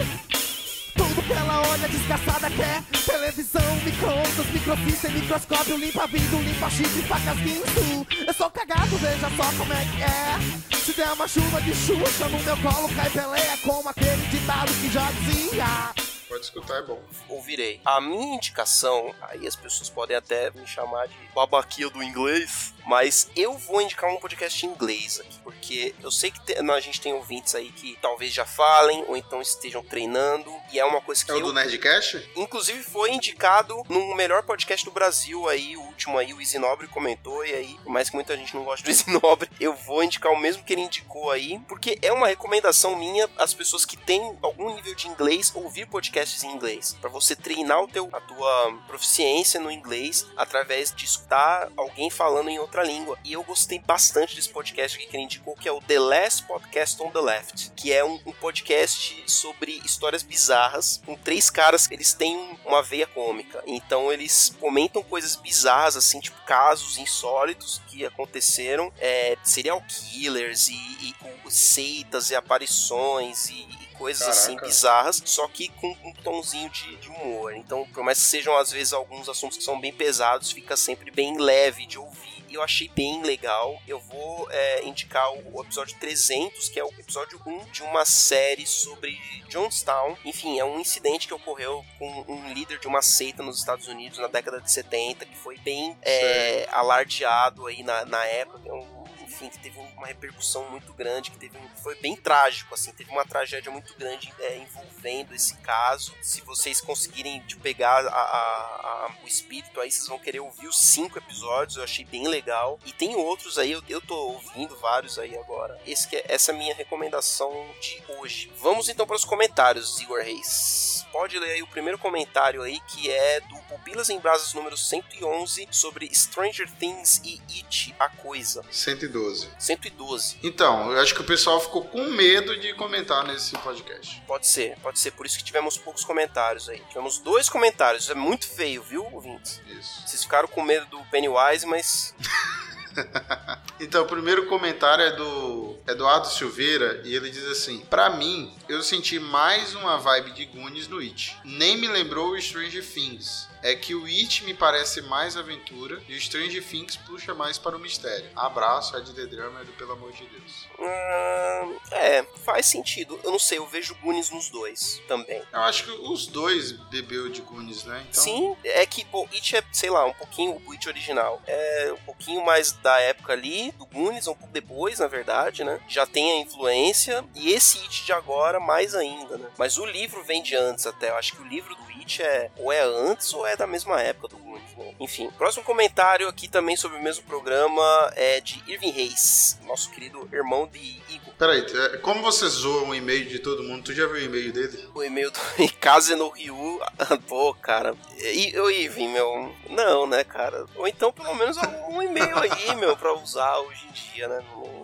Tudo que ela olha desgraçada quer. Televisão, micro-ondas, microfície, microscópio. Limpa vidro, limpa chifre, facas, guinso Eu sou cagado, veja só como é que é. Se der uma chuva de xuxa no meu colo Cai peleia como aquele ditado que já dizia. Pode escutar, é bom. ouvirei. A minha indicação, aí as pessoas podem até me chamar de babaquia do inglês, mas eu vou indicar um podcast em inglês aqui, porque eu sei que te- a gente tem ouvintes aí que talvez já falem ou então estejam treinando, e é uma coisa que É o eu do Nerdcast? Inclusive foi indicado no melhor podcast do Brasil aí, o último aí, o Isinobre comentou, e aí, por mais que muita gente não goste do Isinobre, eu vou indicar o mesmo que ele indicou aí, porque é uma recomendação minha às pessoas que têm algum nível de inglês ouvir podcasts em inglês, Pra você treinar o teu, a tua proficiência no inglês através de escutar alguém falando em outra língua. E eu gostei bastante desse podcast aqui que ele indicou, que é o The Last Podcast on the Left, que é um, um podcast sobre histórias bizarras, com três caras que eles têm um- uma veia cômica. Então eles comentam coisas bizarras, assim, tipo casos insólitos que aconteceram, é, serial killers e, e com seitas e aparições e, e coisas assim Caraca. bizarras, só que com um tomzinho de, de humor. Então, por mais que sejam às vezes alguns assuntos que são bem pesados, fica sempre bem leve de ouvir. E eu achei bem legal. Eu vou é, indicar o, o episódio 300, que é o episódio 1 de uma série sobre Jonestown. Enfim, é um incidente que ocorreu com um líder de uma seita nos Estados Unidos na década de 70, que foi bem é, alardeado aí na, na época. É um- enfim, que teve uma repercussão muito grande, que teve foi bem trágico, assim, teve uma tragédia muito grande é, envolvendo esse caso. Se vocês conseguirem tipo, pegar a- a- a- o espírito aí, vocês vão querer ouvir os cinco episódios, eu achei bem legal. E tem outros aí, eu, eu tô ouvindo vários aí agora. Esse é, essa é a minha recomendação de hoje. Vamos então para os comentários, Igor Reis. Pode ler aí o primeiro comentário aí, que é do Pupilas em Brasas número 111, sobre Stranger Things e It, a Coisa. 112. 112. Então, eu acho que o pessoal ficou com medo de comentar nesse podcast. Pode ser, pode ser. Por isso que tivemos poucos comentários aí. Tivemos dois comentários. É muito feio, viu, ouvintes? Isso. Vocês ficaram com medo do Pennywise, mas Então, o primeiro comentário é do Eduardo Silveira e ele diz assim: Pra mim, eu senti mais uma vibe de Goonies no It. Nem me lembrou o Stranger Things. É que o It me parece mais aventura e o Stranger Things puxa mais para o mistério. Abraço, Ed The Drummer do Pelo Amor de Deus. Hum, é, faz sentido. Eu não sei, eu vejo Goonies nos dois também. Eu acho que os dois bebeu de Goonies, né? Então, Sim, é que, pô, It é, sei lá, um pouquinho o It original. É um pouquinho mais da época ali, do Goonies, um pouco depois, na verdade, né? Já tem a influência. E esse It de agora, mais ainda, né? Mas o livro vem de antes até. Eu acho que o livro do It é ou é antes ou é da mesma época do Goonies, né? Enfim, próximo comentário aqui também sobre o mesmo programa é de Irving Reis, nosso querido irmão de Igor. Peraí, é, como você zoa um e-mail de todo mundo? Tu já viu o e-mail dele? O e-mail do Ikaze no Ryu. Pô, cara. E o Ivy, meu. Não, né, cara? Ou então, pelo menos, um e-mail aí, meu, pra usar hoje em dia, né? No-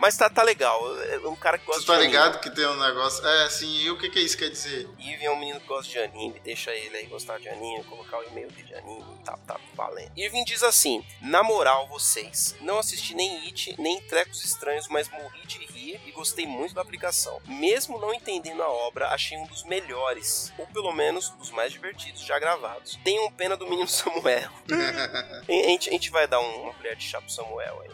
Mas tá, tá legal. É um cara que gosta Tu tá de anime. ligado que tem um negócio. É, assim, e o que, que isso quer dizer? Ivy é um menino que gosta de anime, deixa ele aí gostar de anime, colocar o e-mail dele de anime, tá, tá valendo. Irving diz assim: Na moral, vocês, não assisti nem It, nem Trecos Estranhos, mas morri de rir e gostei muito da aplicação. Mesmo não entendendo a obra, achei um dos melhores, ou pelo menos dos mais divertidos já gravados. Tenham pena do menino Samuel. a, gente, a gente vai dar um- uma colher de chá pro Samuel aí.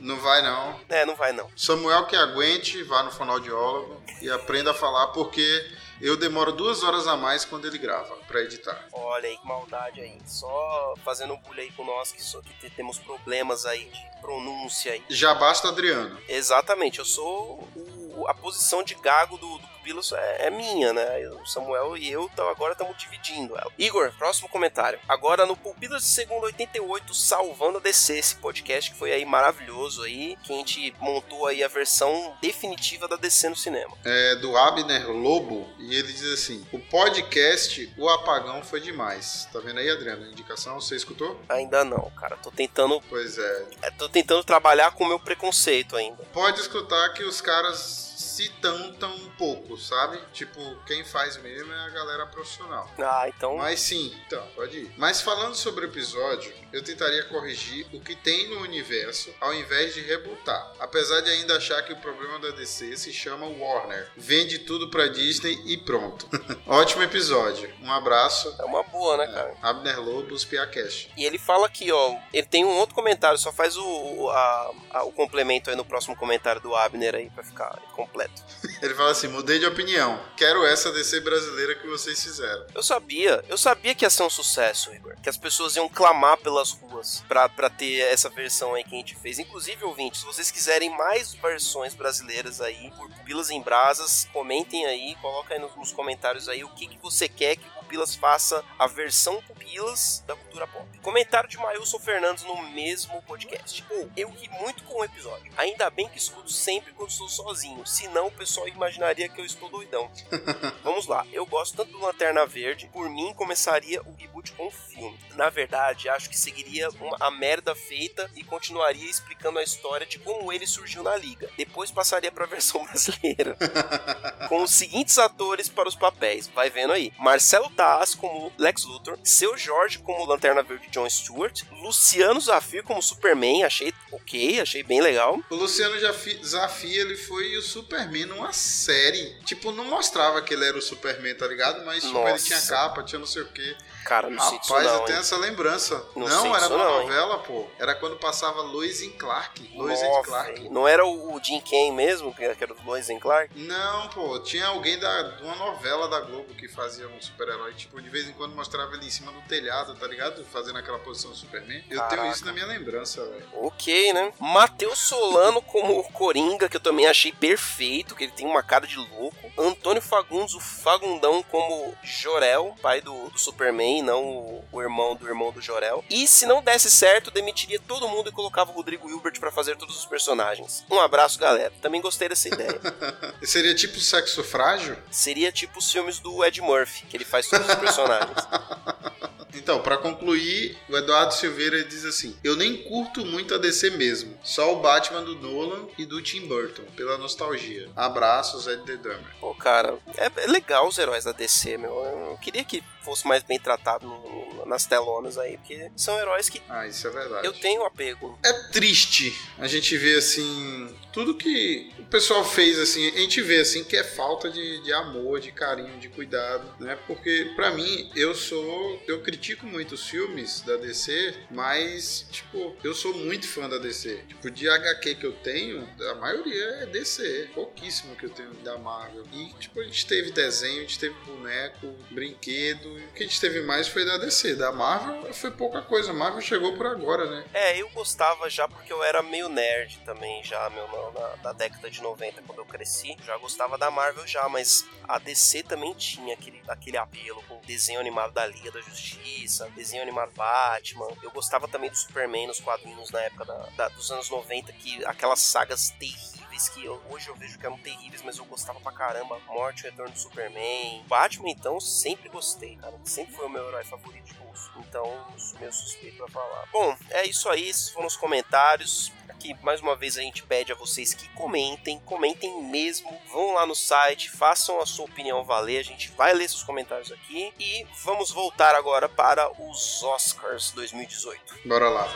Não vai não. É, não vai não. Samuel que aguente, vá no fonoaudiólogo e aprenda a falar, porque eu demoro duas horas a mais quando ele grava pra editar. Olha aí que maldade aí. Só fazendo um bullying aí com nós que, só, que te- temos problemas aí de pronúncia aí. Já basta Adriano. Exatamente, eu sou o- a posição de gago do, do É, é minha, né? O Samuel e eu tá, agora estamos dividindo ela. Igor, próximo comentário. Agora no Pupilos de Segundo 88, salvando a DC, esse podcast que foi aí maravilhoso aí, que a gente montou aí a versão definitiva da DC no cinema. É do Abner Lobo e ele diz assim: O podcast O Apagão foi demais. Tá vendo aí, Adriano? A indicação, você escutou? Ainda não, cara. Tô tentando, Pois é. é, tô tentando trabalhar com o meu preconceito ainda. Pode escutar que os caras citam tão pouco, sabe? Tipo, quem faz mesmo é a galera profissional. Ah, então. Mas sim, então, pode ir. Mas falando sobre o episódio, eu tentaria corrigir o que tem no universo ao invés de rebutar. Apesar de ainda achar que o problema da DC se chama Warner. Vende tudo pra Disney e pronto. Ótimo episódio. Um abraço. É uma boa, né, cara? Abner Lobos, Piacast. E ele fala aqui, ó. Ele tem um outro comentário, só faz o, o, a- a- o complemento aí no próximo comentário do Abner aí pra ficar completo. that. Ele fala assim: mudei de opinião. Quero essa DC brasileira que vocês fizeram. Eu sabia, eu sabia que ia ser um sucesso, Igor. Que as pessoas iam clamar pelas ruas pra, pra ter essa versão aí que a gente fez. Inclusive, ouvintes, se vocês quiserem mais versões brasileiras aí, por Pupilas em Brasas, comentem aí, coloca aí nos, nos comentários aí o que, que você quer que o Pupilas faça a versão Pupilas da cultura pop. Comentário de Mailson Fernandes no mesmo podcast. Pô, eu ri muito com o episódio. Ainda bem que escuto sempre quando estou sozinho, senão o pessoal imaginaria que eu estou doidão. Vamos lá, eu gosto tanto do Lanterna Verde, por mim começaria o reboot com o filme. Na verdade, acho que seguiria uma, a merda feita e continuaria explicando a história de como ele surgiu na liga. Depois passaria pra versão brasileira. com os seguintes atores para os papéis, vai vendo aí. Marcelo Taz como Lex Luthor, Seu Jorge como Lanterna Verde John Stewart, Luciano Zafir como Superman, achei ok, achei bem legal. O Luciano Zafir, ele foi o Superman numa série. Tipo, não mostrava que ele era o Superman, tá ligado? Mas tipo, ele tinha capa, tinha não sei o quê. Cara, não Rapaz, não, eu tenho hein? essa lembrança. Não Não, era numa não, hein? novela, pô. Era quando passava Lois em Clark. Lois Nossa, Clark. não era o Jim Kane mesmo, que era o Lois and Clark? Não, pô, tinha alguém da, de uma novela da Globo que fazia um super-herói. Tipo, de vez em quando mostrava ele em cima do telhado, tá ligado? Fazendo aquela posição do Superman. Eu tenho Caraca. isso na minha lembrança, velho. Ok, né? Matheus Solano como Coringa, que eu também achei perfeito, que ele tem uma cara de louco. Antônio Fagundes, o Fagundão como Jorel, pai do, do Superman, não o, o irmão do irmão do Jorel. E se não desse certo, demitiria todo mundo e colocava o Rodrigo Hilbert pra fazer todos os personagens. Um abraço, galera. Também gostei dessa ideia. Seria tipo sexo frágil? Seria tipo os filmes do Ed Murphy, que ele faz todos os personagens. Então, pra concluir, o Eduardo Silveira diz assim: Eu nem curto muito a DC mesmo. Só o Batman do Nolan e do Tim Burton, pela nostalgia. Abraços, Ed The Drummer. Pô, cara, é, é legal os heróis da DC, meu. Eu queria que fosse mais bem tratado no- nas telonas aí, porque são heróis que Ah, isso é verdade. eu tenho apego. É triste a gente ver assim. Tudo que o pessoal fez assim, a gente vê assim que é falta de, de amor, de carinho, de cuidado, né? Porque pra mim, eu sou. Eu critico muito os filmes da DC, mas, tipo, eu sou muito fã da DC. Tipo, de HQ que eu tenho, a maioria é DC. Pouquíssimo que eu tenho da Marvel. E, tipo, a gente teve desenho, a gente teve boneco, brinquedo. O que a gente teve mais foi da DC. Da Marvel foi pouca coisa. A Marvel chegou por agora, né? É, eu gostava já porque eu era meio nerd também, já, meu, na, na, década de 90, quando eu cresci. Já gostava da Marvel já, mas a DC também tinha aquele, aquele apelo com desenho animado da Liga da Justiça, desenho animado Batman. Eu gostava também do Superman nos quadrinhos na época da- da- dos anos 90, que aquelas sagas terríveis que eu- hoje eu vejo que eram terríveis, mas eu gostava pra caramba. Morte, o Retorno do Superman. Batman, então, sempre gostei, cara. Sempre foi o meu herói favorito de bolso. Então, sou meio suspeito pra falar. Bom, é isso aí. Esses foram os comentários. Aqui, mais uma vez, a gente pede a vocês que comentem. Comentem mesmo. Vão lá no site, façam a sua opinião valer. A gente vai ler seus comentários aqui. E vamos voltar agora para os Oscars 2018. Bora lá.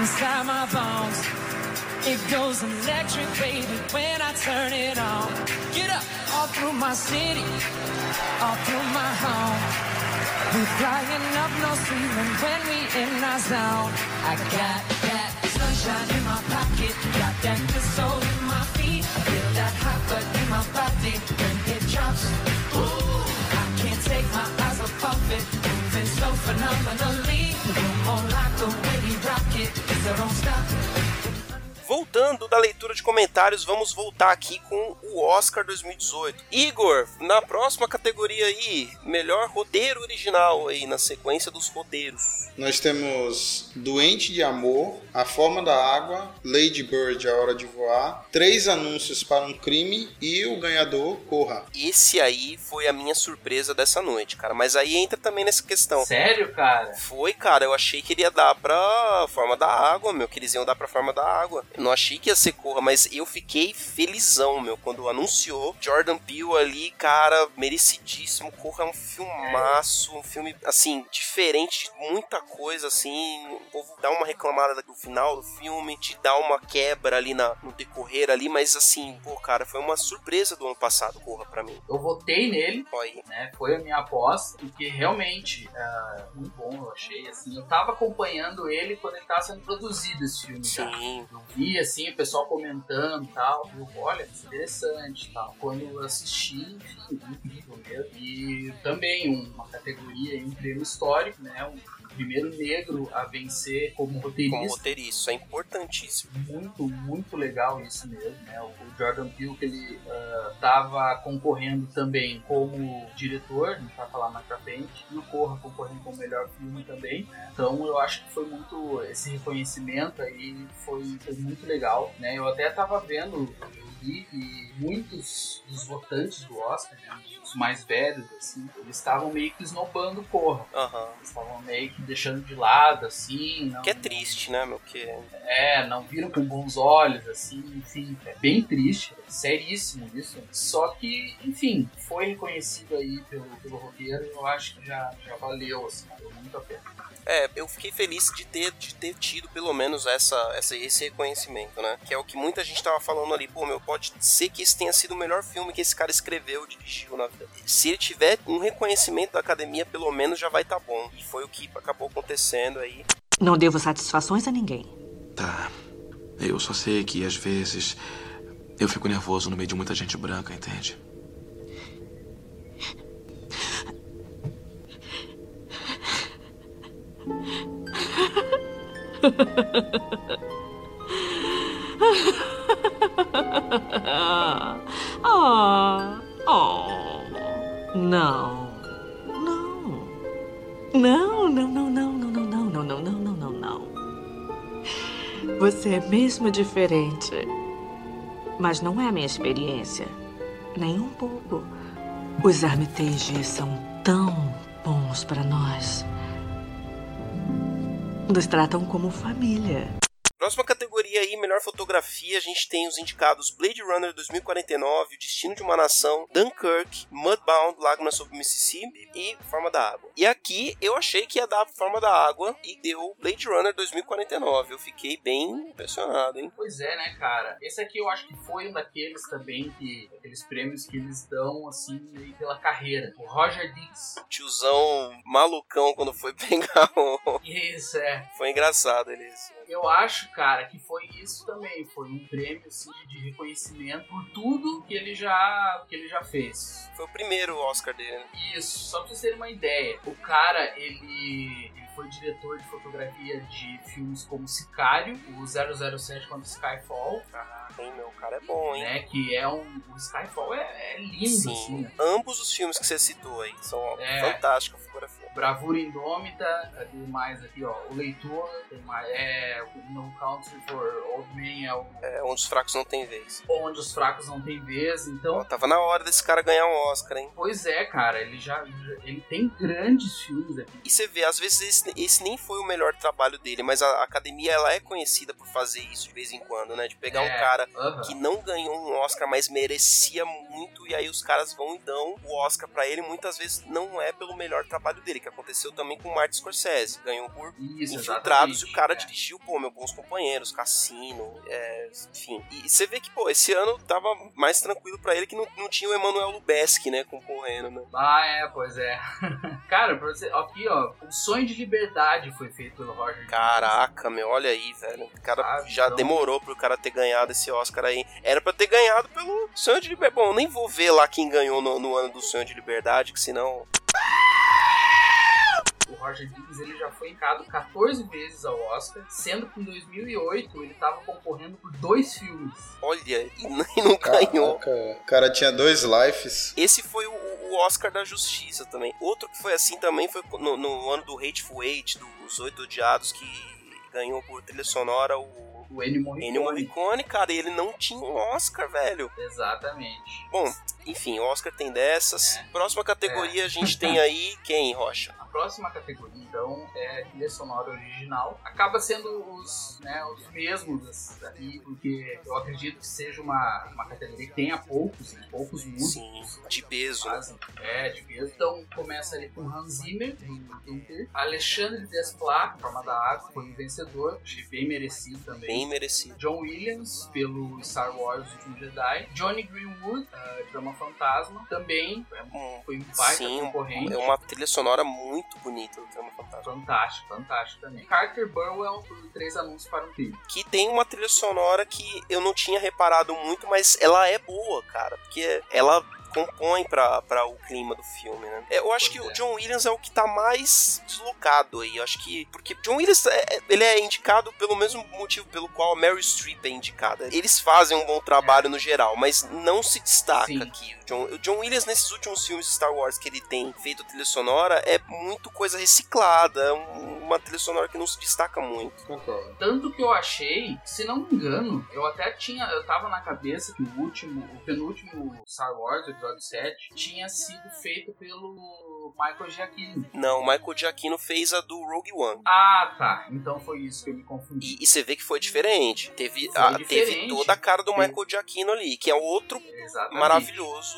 Inside my bones. It goes electric, baby, when I turn it on. Get up all through my city, all through my home. We're flying up no ceiling when we in our zone. I got that sunshine in my pocket, got that good soul in my feet. I feel that hot blood in my body when it drops. Ooh, I can't take my eyes off of it, moving so phenomenally. You're more like the It's a wrong. Voltando da leitura de comentários, vamos voltar aqui com o Oscar 2018. Igor, na próxima categoria aí, melhor roteiro original aí, na sequência dos roteiros. Nós temos Doente de Amor, A Forma da Água, Lady Bird, A Hora de Voar, Três Anúncios para um Crime e o ganhador, Corra. Esse aí foi a minha surpresa dessa noite, cara. Mas aí entra também nessa questão. Sério, cara? Foi, cara, eu achei que ele ia dar pra forma da água, meu, que eles iam dar pra forma da água. Não achei que ia ser Corra, mas eu fiquei felizão, meu, quando anunciou Jordan Peele ali, cara, merecidíssimo. Corra é um filmaço, um filme, assim, diferente de muita coisa, assim. O povo dá uma reclamada do final do filme, te dá uma quebra ali na, no decorrer ali, mas assim, pô, cara, foi uma surpresa do ano passado, Corra, pra mim. Eu votei nele, aí. né? Foi a minha aposta, porque realmente é muito bom, eu achei, assim. Eu tava acompanhando ele quando ele tava sendo produzido esse filme já. Sim, Eu vi, assim, o pessoal comentando e tal. Eu, olha, que interessante tal. Quando eu assisti, enfim, incrível mesmo. E também uma categoria, um prêmio histórico, né? Um primeiro negro a vencer como como roteirista. roteirista, isso é importantíssimo. Muito, muito legal isso mesmo, né? O Jordan Peele, que ele estava concorrendo também como diretor, a gente vai falar mais pra frente, e o Corra concorrendo como melhor filme também. Então eu acho que foi muito, esse reconhecimento aí foi, foi muito legal, né? Eu até tava vendo, vi que muitos dos votantes do Oscar, né, os mais velhos, assim, eles estavam meio que esnobando o Corra. Aham. Eles estavam meio que deixando de lado, assim, não, Que é triste, né, meu? Que é, não viram com bons olhos, assim, enfim, é bem triste, é seríssimo isso. Só que, enfim, foi reconhecido aí pelo, pelo roteiro, eu acho que já, já valeu, assim, valeu muito a pena. É, eu fiquei feliz de ter, de ter tido pelo menos essa, essa, esse reconhecimento, né? Que é o que muita gente tava falando ali. Pô, meu, pode ser que esse tenha sido o melhor filme que esse cara escreveu, dirigiu na vida. Se ele tiver um reconhecimento da academia, pelo menos já vai tá bom. E foi o que acabou acontecendo aí. Não devo satisfações a ninguém. Tá. Eu só sei que às vezes eu fico nervoso no meio de muita gente branca, entende? Ah, oh, não, não, não, não, não, não, não, não, não, não, não, não, não, não, não. Você é mesmo diferente, mas não é a minha experiência, nem um pouco. Os Armitages são tão bons para nós. Nos tratam como família. Próxima categoria aí, melhor fotografia, a gente tem os indicados Blade Runner 2049, O Destino de uma Nação, Dunkirk, Mudbound, Lágrimas sobre o Mississippi e Forma da Água. E aqui eu achei que ia dar Forma da Água e deu Blade Runner 2049. Eu fiquei bem impressionado, hein? Pois é, né, cara? Esse aqui eu acho que foi um daqueles também que. aqueles prêmios que eles dão assim meio pela carreira. O Roger Dix. Tiozão malucão quando foi pegar o. Isso, é. Foi engraçado eles. Eu acho, cara, que foi isso também. Foi um prêmio assim, de reconhecimento por tudo que ele já, que ele já fez. Foi o primeiro Oscar dele, né? Isso, só pra vocês terem uma ideia. O cara, ele, ele foi diretor de fotografia de filmes como Sicário, o 007 contra Skyfall, Caraca, hein, meu, o cara é bom, hein? né? Que é um. O Skyfall é, é lindo, Sim, assim. né? ambos os filmes que você citou aí são É. fantásticos a fotografia. Bravura Indômita, cadê mais aqui, ó? O Leitor, tem mais. É. o No Country for Old Men é o É, onde os fracos não têm vez. Onde os Fracos Não Têm Vez, então. Ó, tava na hora desse cara ganhar um Oscar, hein? Pois é, cara, ele já. Ele tem grandes filmes aqui. E você vê, às vezes esse, esse nem foi o melhor trabalho dele, mas a academia ela é conhecida por fazer isso de vez em quando, né? De pegar um É, cara aham. que não ganhou um Oscar, mas merecia muito, e aí os caras vão e dão o Oscar pra ele. Muitas vezes não é pelo melhor trabalho dele, que aconteceu também com o Martin Scorsese. Ganhou por Isso, Infiltrados e o cara é. dirigiu, pô, meu Bons Companheiros, Cassino, é, enfim. E você vê que, pô, esse ano tava mais tranquilo pra ele que não, não tinha o Emmanuel Lubezki, né, concorrendo, né? Ah, é, pois é. cara, pra você. Aqui, ó. O Sonho de Liberdade foi feito pelo Roger. Caraca, meu, olha aí, velho. O cara Ah, já então- demorou pro cara ter ganhado esse Oscar aí. Era pra ter ganhado pelo Sonho de Liberdade. Bom, eu nem vou ver lá quem ganhou no, no ano do Sonho de Liberdade, que senão. Roger Dickens ele já foi indicado 14 vezes ao Oscar, sendo que em 2008 ele tava concorrendo por dois filmes. Olha, e não, ganhou. O cara tinha dois lives. Esse foi o, o Oscar da Justiça também. Outro que foi assim também foi no, no ano do Hateful Eight, dos Oito Odiados, que ganhou por trilha sonora o O Ennio Morricone. Ennio Morricone, cara, e ele não tinha um Oscar, velho. Exatamente. Bom, enfim, o Oscar tem dessas. Próxima categoria a gente tem aí quem, Rocha? A próxima categoria, então, é trilha sonora original. Acaba sendo os, né, os mesmos aqui, porque eu acredito que seja uma, uma categoria que tenha poucos, né? Poucos músicos. Sim, de peso, né? Fazem. É, de peso. Então começa ali com Hans Zimmer, do. Alexandre Desplat, Forma da Água, foi o vencedor. Achei bem merecido também. Bem merecido. John Williams, pelo Star Wars Último Jedi. Johnny Greenwood, uh, Drama Fantasma, também é um- Hum, foi um baita Sim, concorrente. é uma trilha sonora muito bonita do Trama Fantasma. Fantástico, fantástico também. Carter Burwell por Três Anúncios para um Crime. Que tem uma trilha sonora que eu não tinha reparado muito, mas ela é boa, cara. Porque ela compõe pra o clima do filme, né? É, Eu acho que o é. John Williams é o que tá mais deslocado aí. Eu acho que. Porque John Williams é- é- ele é indicado pelo mesmo motivo pelo qual a Mary Streep é indicada. Eles fazem um bom trabalho no geral, mas não se destaca Sim. aqui. O John, o John Williams, nesses últimos filmes de Star Wars que ele tem feito trilha sonora, é muito coisa reciclada. É um- uma trilha sonora que não se destaca muito. Concordo. Tanto que eu achei, se não me engano, eu até tinha, eu tava na cabeça que o último, o penúltimo Star Wars, o episódio 7, tinha sido feito pelo Michael Giacchino. Não, o Michael Giacchino fez a do Rogue One. Ah, tá. Então foi isso que eu me confundi. E, e você vê que foi diferente. Teve, Foi a- diferente. teve toda a cara do. Michael Giacchino ali, que é outro Exatamente. maravilhoso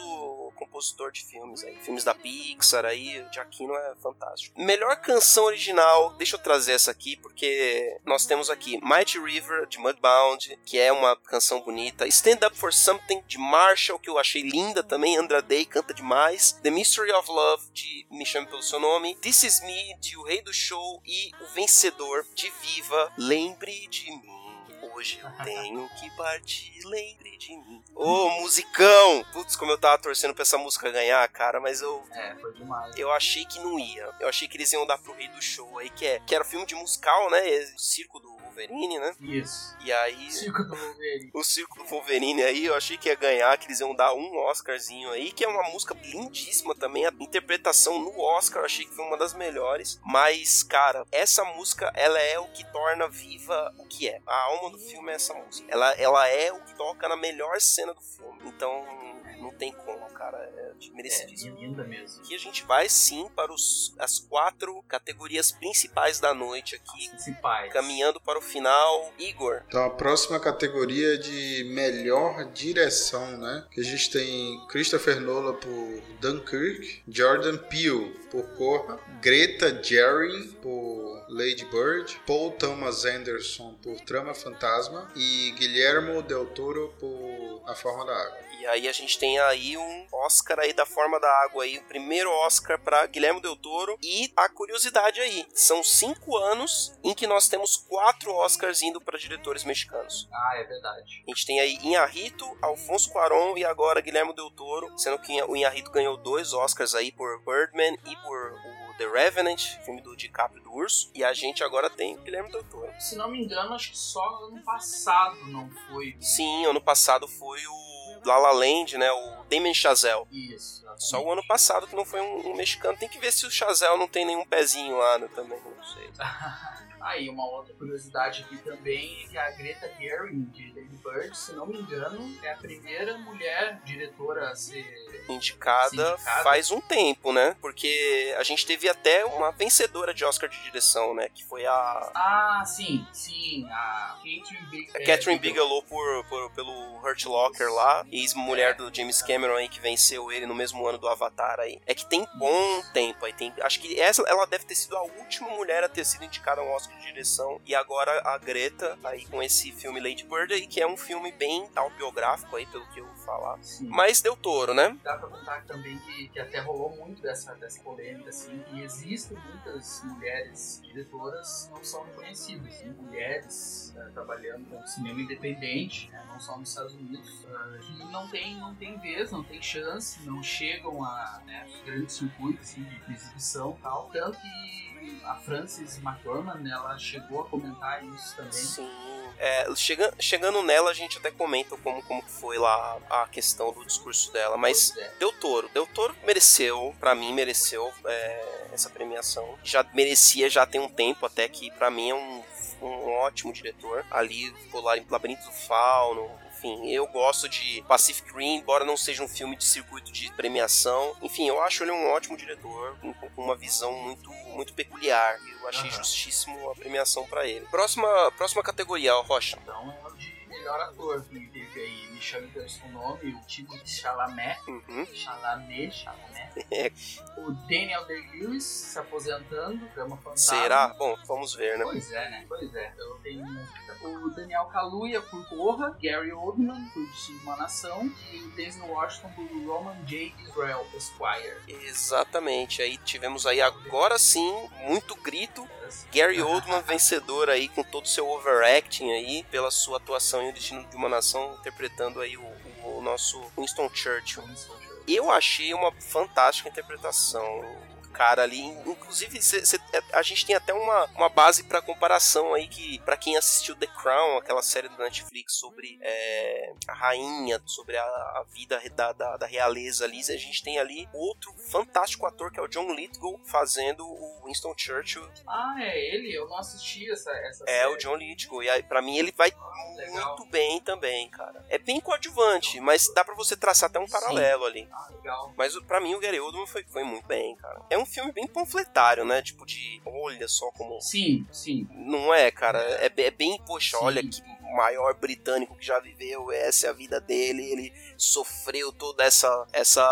compositor de filmes. Aí. Filmes da Pixar, aí Giacchino é fantástico. Melhor canção original, deixa eu trazer essa aqui, porque nós temos aqui Mighty River, de Mudbound, que é uma canção bonita. Stand Up For Something, de Marshall, que eu achei linda também. Andra Day canta demais. The Mystery of Love, de Me Chame Pelo Seu Nome. This Is Me, de O Rei do Show. E o vencedor de Viva, Lembre de Mim. Hoje eu tenho que partir, lembre de mim. Ô, musicão! Putz, como eu tava torcendo pra essa música ganhar, cara, mas eu É, foi demais. eu achei que não ia. Eu achei que eles iam dar pro rei do show aí, que, é, que era filme de musical, né? O circo do Wolverine, né? Isso. E aí. Circo do Wolverine. O circo do Wolverine aí, eu achei que ia ganhar, que eles iam dar um Oscarzinho aí, que é uma música lindíssima também. A interpretação no Oscar eu achei que foi uma das melhores. Mas, cara, essa música, ela é o que torna viva o que é. A alma do filme é essa música. Ela, ela é o que toca na melhor cena do filme. Então, não tem como, cara. É É, merecidíssimo. linda mesmo. Aqui a gente vai sim para os, as quatro categorias principais da noite aqui, Principais. caminhando para o final. Igor, Então a próxima categoria é de melhor direção, né? Que a gente tem Christopher Nolan por Dunkirk, Jordan Peele por Corra, Greta Gerwig por Lady Bird, Paul Thomas Anderson por Trama Fantasma e Guillermo del Toro por A Forma da Água. E aí a gente tem aí um Oscar aí da forma da água aí, o primeiro Oscar para Guilherme Del Toro. E a curiosidade aí, são cinco anos em que nós temos quatro Oscars indo para diretores mexicanos. Ah, é verdade. A gente tem aí Inharrito, Alfonso Cuarón e agora Guilherme Del Toro, sendo que o Inharrito ganhou dois Oscars aí por Birdman e por o The Revenant, filme do DiCaprio e do Urso. E a gente agora tem Guilherme Del Toro. Se não me engano, acho que só ano passado não foi. Sim, ano passado foi o La La Land, né, o Damien Chazelle. Isso. Só o ano passado que não foi um, um mexicano. Tem que ver se o Chazelle não tem nenhum pezinho lá né, também, não sei. Aí, uma outra curiosidade aqui também é que a Greta Gerwig, de Lady Bird, se não me engano, é a primeira mulher diretora a ser Indicada faz um tempo, né? Porque a gente teve até uma vencedora de Oscar de direção, né? Que foi a, Ah, sim, sim, a Catherine, Big a Catherine Bigelow por, por- pelo Hurt Locker lá, ex-mulher do James Cameron aí que venceu ele no mesmo ano do Avatar aí. É que tem bom tempo aí, tem, acho que essa ela deve ter sido a última mulher a ter sido indicada a um Oscar de direção e agora a Greta aí com esse filme Lady Bird aí que é um filme bem autobiográfico aí pelo que eu vou falar. Sim. Mas deu touro, né? Dá pra contar também que, que até rolou muito dessa, dessa polêmica, assim, e existem muitas mulheres diretoras que não são reconhecidas, né? mulheres eh, trabalhando com cinema independente, né? não só nos Estados Unidos, eh, que não tem, não tem vez, não tem chance, não chegam a né, grandes circuitos assim, de exibição e tal. Tanto que a Frances McDormand, ela chegou a comentar isso também. Sim. É, chega- chegando nela, a gente até comenta como, como foi lá a questão do discurso dela, mas é. Del Toro. Del Toro mereceu, pra mim mereceu é, essa premiação. Já merecia já tem um tempo, até que pra mim é um, um ótimo diretor. Ali ficou lá em Labirinto do Fauno. Enfim, eu gosto de Pacific Rim, embora não seja um filme de circuito de premiação. Enfim, eu acho ele um ótimo diretor, com com uma visão muito, muito peculiar. Eu achei Aham. justíssimo a premiação pra ele. Próxima, próxima categoria, ó, Rocha. Então é o de melhor ator, aí, me chame pelo seu nome, o Timothée Chalamet, Uhum. Chalamet, Chalamet. É. o Daniel Day-Lewis se aposentando, Cama Fantasma. Será? Bom, vamos ver, né? Pois é, né? Pois é. Eu tenho o Daniel Kaluuya por Corra, Gary Oldman por Destino de uma Nação e o Denzel Washington por Roman J. Israel Esquire. Exatamente. Aí tivemos aí agora sim muito grito. Gary Oldman vencedor aí com todo o seu overacting aí pela sua atuação em O Destino de uma Nação interpretando aí o, o nosso Winston Churchill. Eu achei uma fantástica interpretação. Cara ali, inclusive cê- cê- a gente tem até uma, uma base pra comparação aí que pra quem assistiu The Crown, aquela série do Netflix sobre é, a rainha, sobre a, a vida da, da, da realeza ali, a gente tem ali outro fantástico ator que é o John Lithgow fazendo o Winston Churchill. Ah, é ele? Eu não assisti essa, essa É série. o John Lithgow e aí pra mim ele vai legal. muito bem também, cara. É bem coadjuvante, mas dá pra você traçar até um Sim. paralelo ali. Ah, legal. Mas pra mim o Gary Oldman foi, foi muito bem, cara. É um filme bem panfletário, né? Tipo de, olha só como... Sim, sim. Não é, cara? É, é bem, poxa, Sim. olha que maior britânico que já viveu, essa é a vida dele, ele sofreu toda essa essa,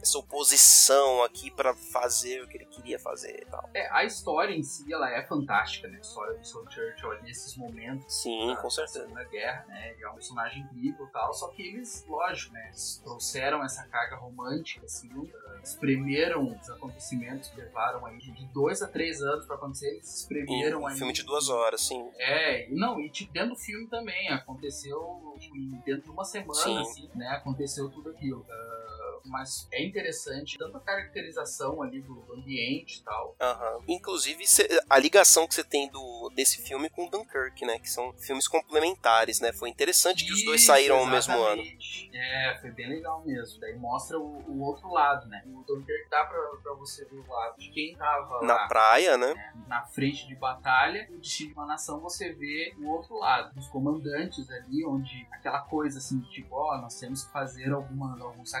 essa oposição aqui pra fazer o que ele queria fazer e tal. É, a história em si, ela é fantástica, né? A história do Sir Churchill nesses momentos. Sim, com certeza. Segunda Guerra, né? Ele é um personagem incrível e tal, só que eles, lógico, né? Eles trouxeram essa carga romântica, assim, uh, espremeram os acontecimentos que levaram aí de dois a três anos pra acontecer, eles espremeram Um aí. filme de duas horas, sim. É, não, e tipo, dentro do filme também. Aconteceu em- dentro de uma semana, Sim. assim, né? Aconteceu tudo aquilo. Ah, mas é interessante, tanto a caracterização ali do ambiente e tal. Aham. Inclusive, a ligação que você tem do, desse filme com Dunkirk, né? Que são filmes complementares, né? Foi interessante que os dois Isso, saíram ao mesmo ano. exatamente. É, foi bem legal mesmo. Daí mostra o, o outro lado, né? O Dunkirk dá pra, pra você ver o lado de quem tava Na lá. praia, né? né, na frente de batalha, o destino de uma nação você vê o outro lado, os comandantes ali, onde aquela coisa assim, de tipo, ó, nós temos que fazer alguma, alguns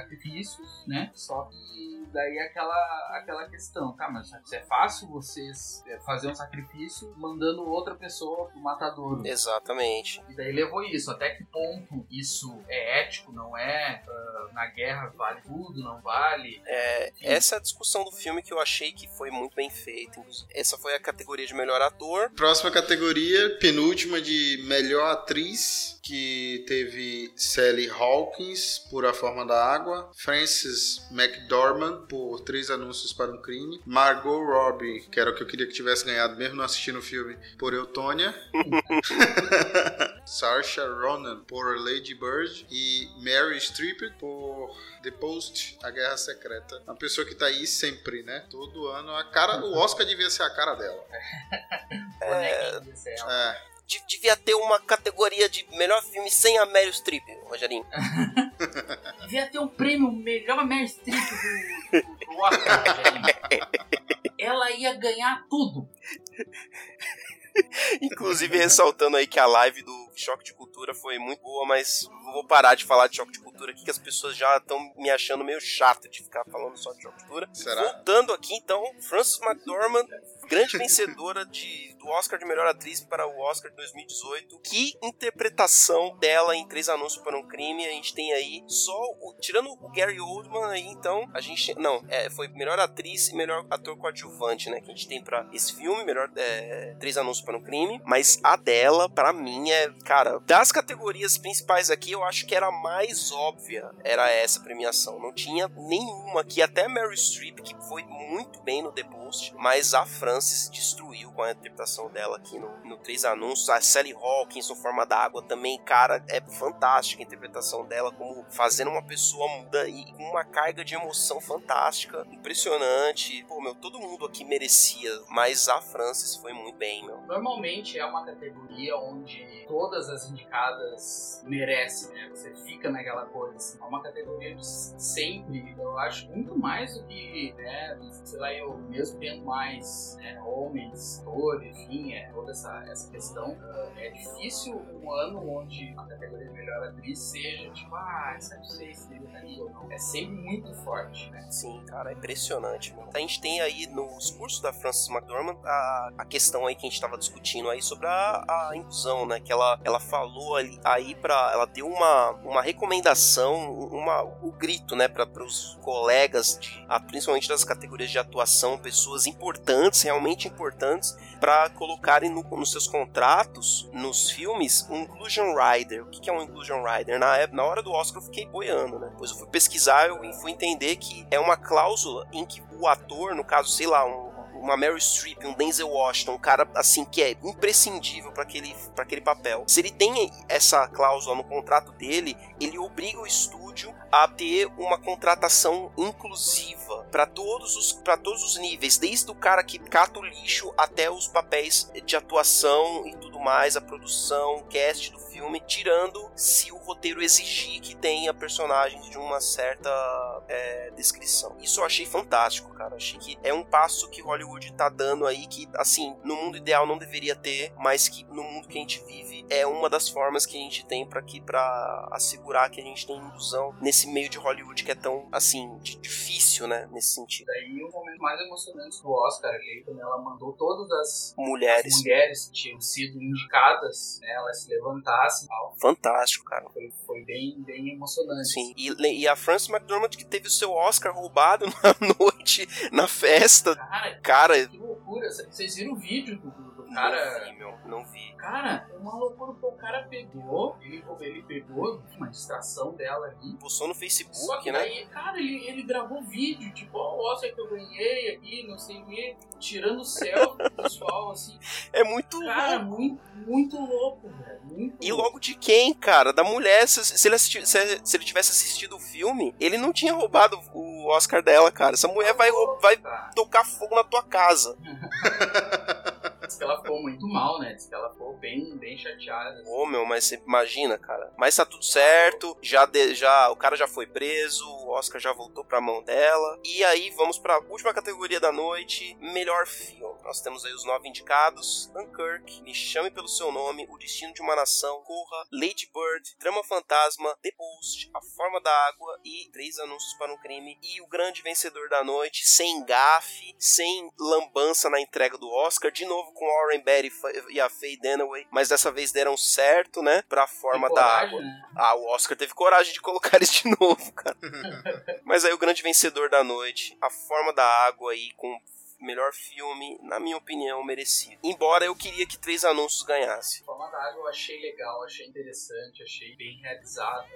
sacrifícios, né? Só que daí aquela, aquela questão, tá, mas é fácil vocês fazer um sacrifício mandando outra pessoa pro matadouro. Exatamente. E daí levou isso. Até que ponto isso é ético, não é? Ah, na guerra vale tudo, não vale? É, essa é a discussão do filme que eu achei que foi muito bem feita. inclusive. Essa foi a categoria de melhor ator. Próxima categoria, penúltima de melhor atriz, que teve Sally Hawkins por A Forma da Água, Frances McDormand por Três Anúncios para um Crime, Margot Robbie, que era o que eu queria que tivesse ganhado mesmo não assistindo o filme, por Eutônia, Saoirse Ronan por Lady Bird e Mary Streep por The Post, A Guerra Secreta. Uma pessoa que tá aí sempre, né? Todo ano. A cara, o Oscar devia ser a cara dela. É. É. De- devia ter uma categoria de melhor filme sem a Meryl Streep, Rogerinho. Devia ter um prêmio melhor Meryl Streep do, do, do Oscar, Rogerinho. Ela ia ganhar tudo. Inclusive, ressaltando aí que a live do Choque de Cultura foi muito boa, mas vou parar de falar de Choque de Cultura aqui, que as pessoas já estão me achando meio chato de ficar falando só de Choque de Cultura. Será? Voltando aqui, então, Frances McDormand, grande vencedora de, do Oscar de melhor atriz para o Oscar de 2018. Que interpretação dela em Três Anúncios para um Crime. A gente tem aí só, o- tirando o Gary Oldman aí, então, a gente, não, é, foi melhor atriz e melhor ator coadjuvante, né, que a gente tem para esse filme, melhor é, Três Anúncios para um Crime. Mas a dela, para mim, é, cara, das categorias principais aqui, eu acho que era a mais óbvia, era essa premiação. Não tinha nenhuma aqui, até Mary Streep, que foi muito bem no The Post, mas a Frances destruiu com a interpretação dela aqui no, no Três Anúncios. A Sally Hawkins, no Forma d'Água, também, cara, é fantástica a interpretação dela, como fazendo uma pessoa muda e com uma carga de emoção fantástica, impressionante. Pô, meu, todo mundo aqui merecia, mas a Frances foi muito bem, meu. Normalmente é uma categoria onde todas as indicadas merecem, né? Você fica naquela coisa. Assim. É uma categoria de sempre, eu acho, muito mais do que, né? Sei lá, eu mesmo tendo mais né, homens, atores, enfim, é, toda essa, essa questão. É difícil um ano onde a categoria de melhor atriz seja tipo, ah, essa não sei ali ou não. É sempre muito forte, né? Sim, cara, é impressionante. Meu. A gente tem aí no discurso da Frances McDormand a, a questão aí que a gente tava discutindo aí sobre a, a inclusão, né? Que ela, ela falou ali, aí pra. Ela deu uma, uma recomendação, uma, o grito, né, para os colegas, de, ah, principalmente das categorias de atuação, pessoas importantes, realmente importantes, para colocarem no- nos seus contratos, nos filmes, um Inclusion Rider. O que é um Inclusion Rider? Na, época- na hora do Oscar eu fiquei boiando, né? Depois eu fui pesquisar e fui entender que é uma cláusula em que o ator, no caso, sei lá, um uma Mary Streep, um Denzel Washington, um cara assim que é imprescindível para aquele, aquele papel. Se ele tem essa cláusula no contrato dele, ele obriga o estúdio a ter uma contratação inclusiva para todos os para todos os níveis, desde o cara que cata o lixo até os papéis de atuação e tudo mais, a produção, o cast do filme, tirando se o roteiro exigir que tenha personagens de uma certa é, descrição. Isso eu achei fantástico, cara. Achei que é um passo que Hollywood tá dando aí que, assim, no mundo ideal não deveria ter, mas que no mundo que a gente vive é uma das formas que a gente tem para que para assegurar que a gente tem inclusão nesse meio de Hollywood que é tão, assim, di- difícil, né, nesse sentido. Daí o momento mais emocionante do Oscar ali, quando ela mandou todas as Mulheres, mulheres que tinham sido indicadas, né, elas se levantassem fantástico, cara. Foi, foi bem, bem emocionante. Sim, e, e a Frances McDormand que teve o seu Oscar roubado na noite, na festa. Cara, Cara, que loucura. Vocês viram o vídeo do, do- do não cara? vi, meu, não vi. Cara, é uma loucura porque o cara pegou, ele, ele pegou uma distração dela ali. Postou no Só Facebook, que né? daí, cara, ele, ele gravou vídeo, tipo, ó, o Oscar que eu ganhei aqui, não sei o quê, tirando selfie, pessoal, assim, É muito cara, louco. muito, muito louco, velho. Muito E logo de quem, cara? Da mulher. Se, se ele assisti- se- se ele tivesse assistido o filme, ele não tinha roubado o Oscar dela, cara. Essa mulher vai, vai tocar fogo na tua casa. Diz que ela ficou muito mal, né? Diz que ela ficou bem, bem chateada. assim. Ô, meu, mas você imagina, cara. Mas tá tudo certo. Já, de- já O cara já foi preso. O Oscar já voltou pra mão dela. E aí vamos pra última categoria da noite: Melhor filme. Nós temos aí os nove indicados: Dunkirk, Me Chame Pelo Seu Nome, O Destino de uma Nação, Corra, Lady Bird, Trama Fantasma, The Post, A Forma da Água e Três Anúncios para um Crime. E o grande vencedor da noite, sem gafe, sem lambança na entrega do Oscar, de novo com Warren Beatty e a Faye Dunaway, mas dessa vez deram certo, né? Pra Forma da Água. né? Ah, o Oscar teve coragem de colocar eles de novo, cara. Mas aí o grande vencedor da noite, A Forma da Água aí com melhor filme, na minha opinião, merecido. Embora eu queria que Três Anúncios ganhasse. Forma da Água eu achei legal, achei interessante, achei bem realizado.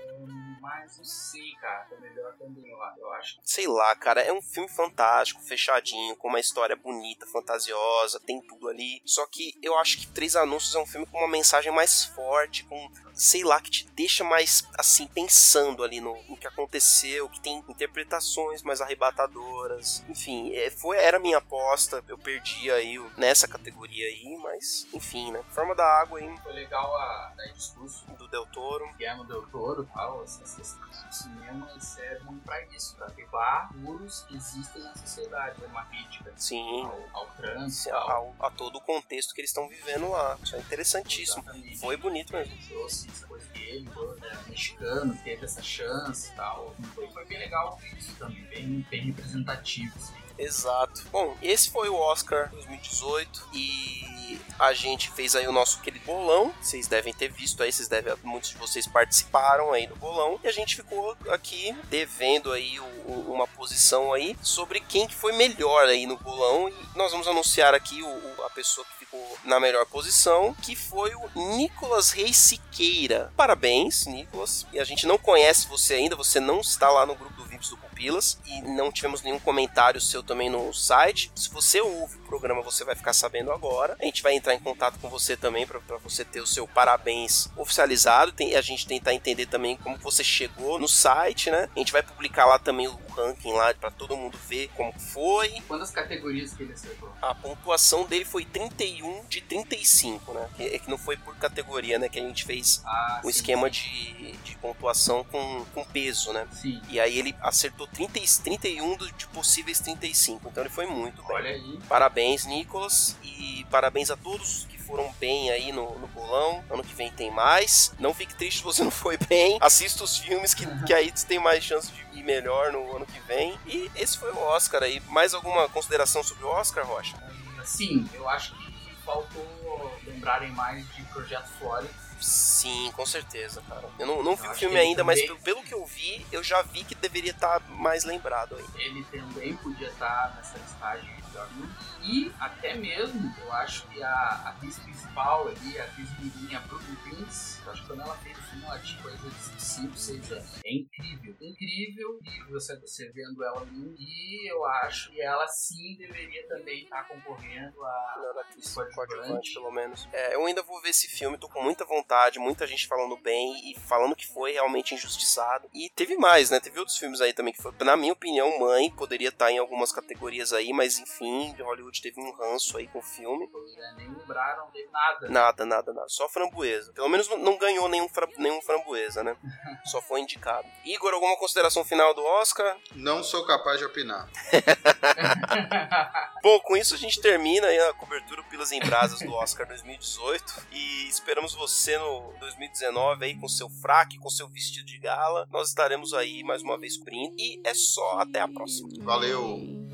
Mas não sei, cara. Foi melhor também, eu eu acho. Sei lá, cara, é um filme fantástico, fechadinho, com uma história bonita, fantasiosa, tem tudo ali. Só que eu acho que Três Anúncios é um filme com uma mensagem mais forte, com, sei lá, que te deixa mais, assim, pensando ali no, no que aconteceu, que tem interpretações mais arrebatadoras. Enfim, é, foi, era a minha aposta, eu perdi aí nessa categoria aí, mas, enfim, né. Forma da Água aí, Foi legal a, a discurso do Del Toro. Guillermo Del Toro tal, esse- o cinema serve pra isso, pra levar muros que existem na sociedade, é uma crítica Sim, ao, ao trânsito, se- ao, ao- a todo o contexto que eles estão vivendo lá. Isso é interessantíssimo. Exatamente. Foi bonito mesmo. trouxe essa coisa dele, né, mexicano, teve essa chance e tal. Foi, foi bem legal isso também, bem, bem representativo. Assim. Exato. Bom, esse foi o Oscar 2018 e a gente fez aí o nosso aquele bolão. Vocês devem ter visto aí, vocês devem, muitos de vocês participaram aí do bolão e a gente ficou aqui devendo aí o- o- uma posição aí sobre quem que foi melhor aí no bolão e nós vamos anunciar aqui o- a pessoa que ficou na melhor posição, que foi o Nicolas Reis Siqueira. Parabéns, Nicolas. E a gente não conhece você ainda, você não está lá no grupo do Do Pupilas e não tivemos nenhum comentário seu também no site. Se você ouve o programa, você vai ficar sabendo agora. A gente vai entrar em contato com você também para você ter o seu parabéns oficializado. Tem, a gente tentar entender também como você chegou no site, né? A gente vai publicar lá também o ranking lá para todo mundo ver como foi. Quantas categorias que ele acertou? A pontuação dele foi 31 de 35, né? Que- É que não foi por categoria, né? Que a gente fez Ah, o sim, esquema de, de pontuação com, com peso, né? Sim. E aí ele acertou 30, e- 31 do- de possíveis 35. Então ele foi muito bem. Olha aí. Parabéns, Nicolas. E parabéns a todos que foram bem aí no, no bolão. Ano que vem tem mais. Não fique triste se você não foi bem. Assista os filmes que, que aí você tem mais chance de ir melhor no ano que vem. E esse foi o Oscar aí. Mais alguma consideração sobre o Oscar, Rocha? Sim, eu acho que faltou lembrarem mais de Projeto Flórida. Sim, com certeza, cara. Eu não, não vi Eu o acho filme ainda, mas também- pelo, pelo que eu vi, eu já vi que deveria estar mais lembrado aí. Ele também podia estar nessa listagem de melhor filme. E até mesmo, eu acho que a atriz principal ali, a atriz mirinha, Brooklyn Prince, eu acho que quando ela fez o filme, ela tinha coisa de 5, 6 anos. É incrível. Incrível. E você, você vendo ela ali. E eu acho que ela sim deveria também estar concorrendo a Melhor atriz Coadjuvante. pelo menos. É, eu ainda vou ver esse filme, tô com muita vontade, muita gente falando bem e falando que foi realmente injustiçado. E teve mais, né? Teve outros filmes aí também que foi, na minha opinião, Mãe poderia estar em algumas categorias aí, mas enfim, Hollywood teve um ranço aí com o filme. né, nem lembraram de nada. Nada, nada, nada. Só framboesa. Pelo menos não- ganhou nenhum, fra- nenhum framboesa, né? Só foi indicado. Igor, alguma consideração final do Oscar? Não sou capaz de opinar. Bom, com isso a gente termina aí a cobertura Pilas em Brasas do Oscar 2018 e esperamos você no 2019 aí com seu fraque, com seu vestido de gala. Nós estaremos aí mais uma vez cobrindo e é só até a próxima. Valeu!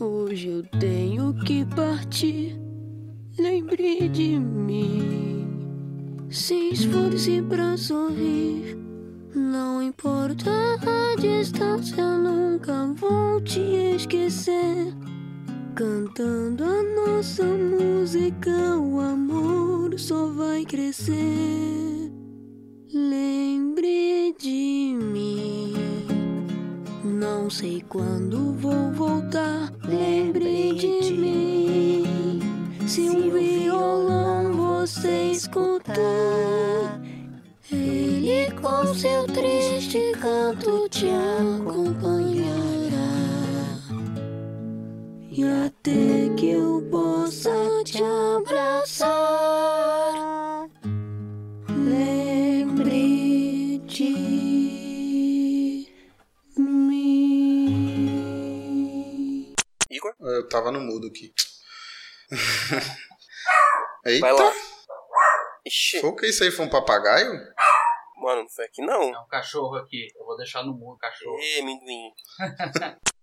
Hoje eu tenho que partir. Lembre de mim. Se esforce pra sorrir. Não importa a distância, nunca vou te esquecer. Cantando a nossa música, o amor só vai crescer. Lembre de mim. Não sei quando vou voltar. Lembre de mim. Se um violão você escutar, ele com seu triste canto te acompanhará. E até que eu possa te abraçar, Eu tava no mudo aqui. Eita! Vai lá. Ixi, Foi o que isso aí? Foi um papagaio? mano, não foi aqui não. É um cachorro aqui. Eu vou deixar no mundo o cachorro. Ê, amendoim.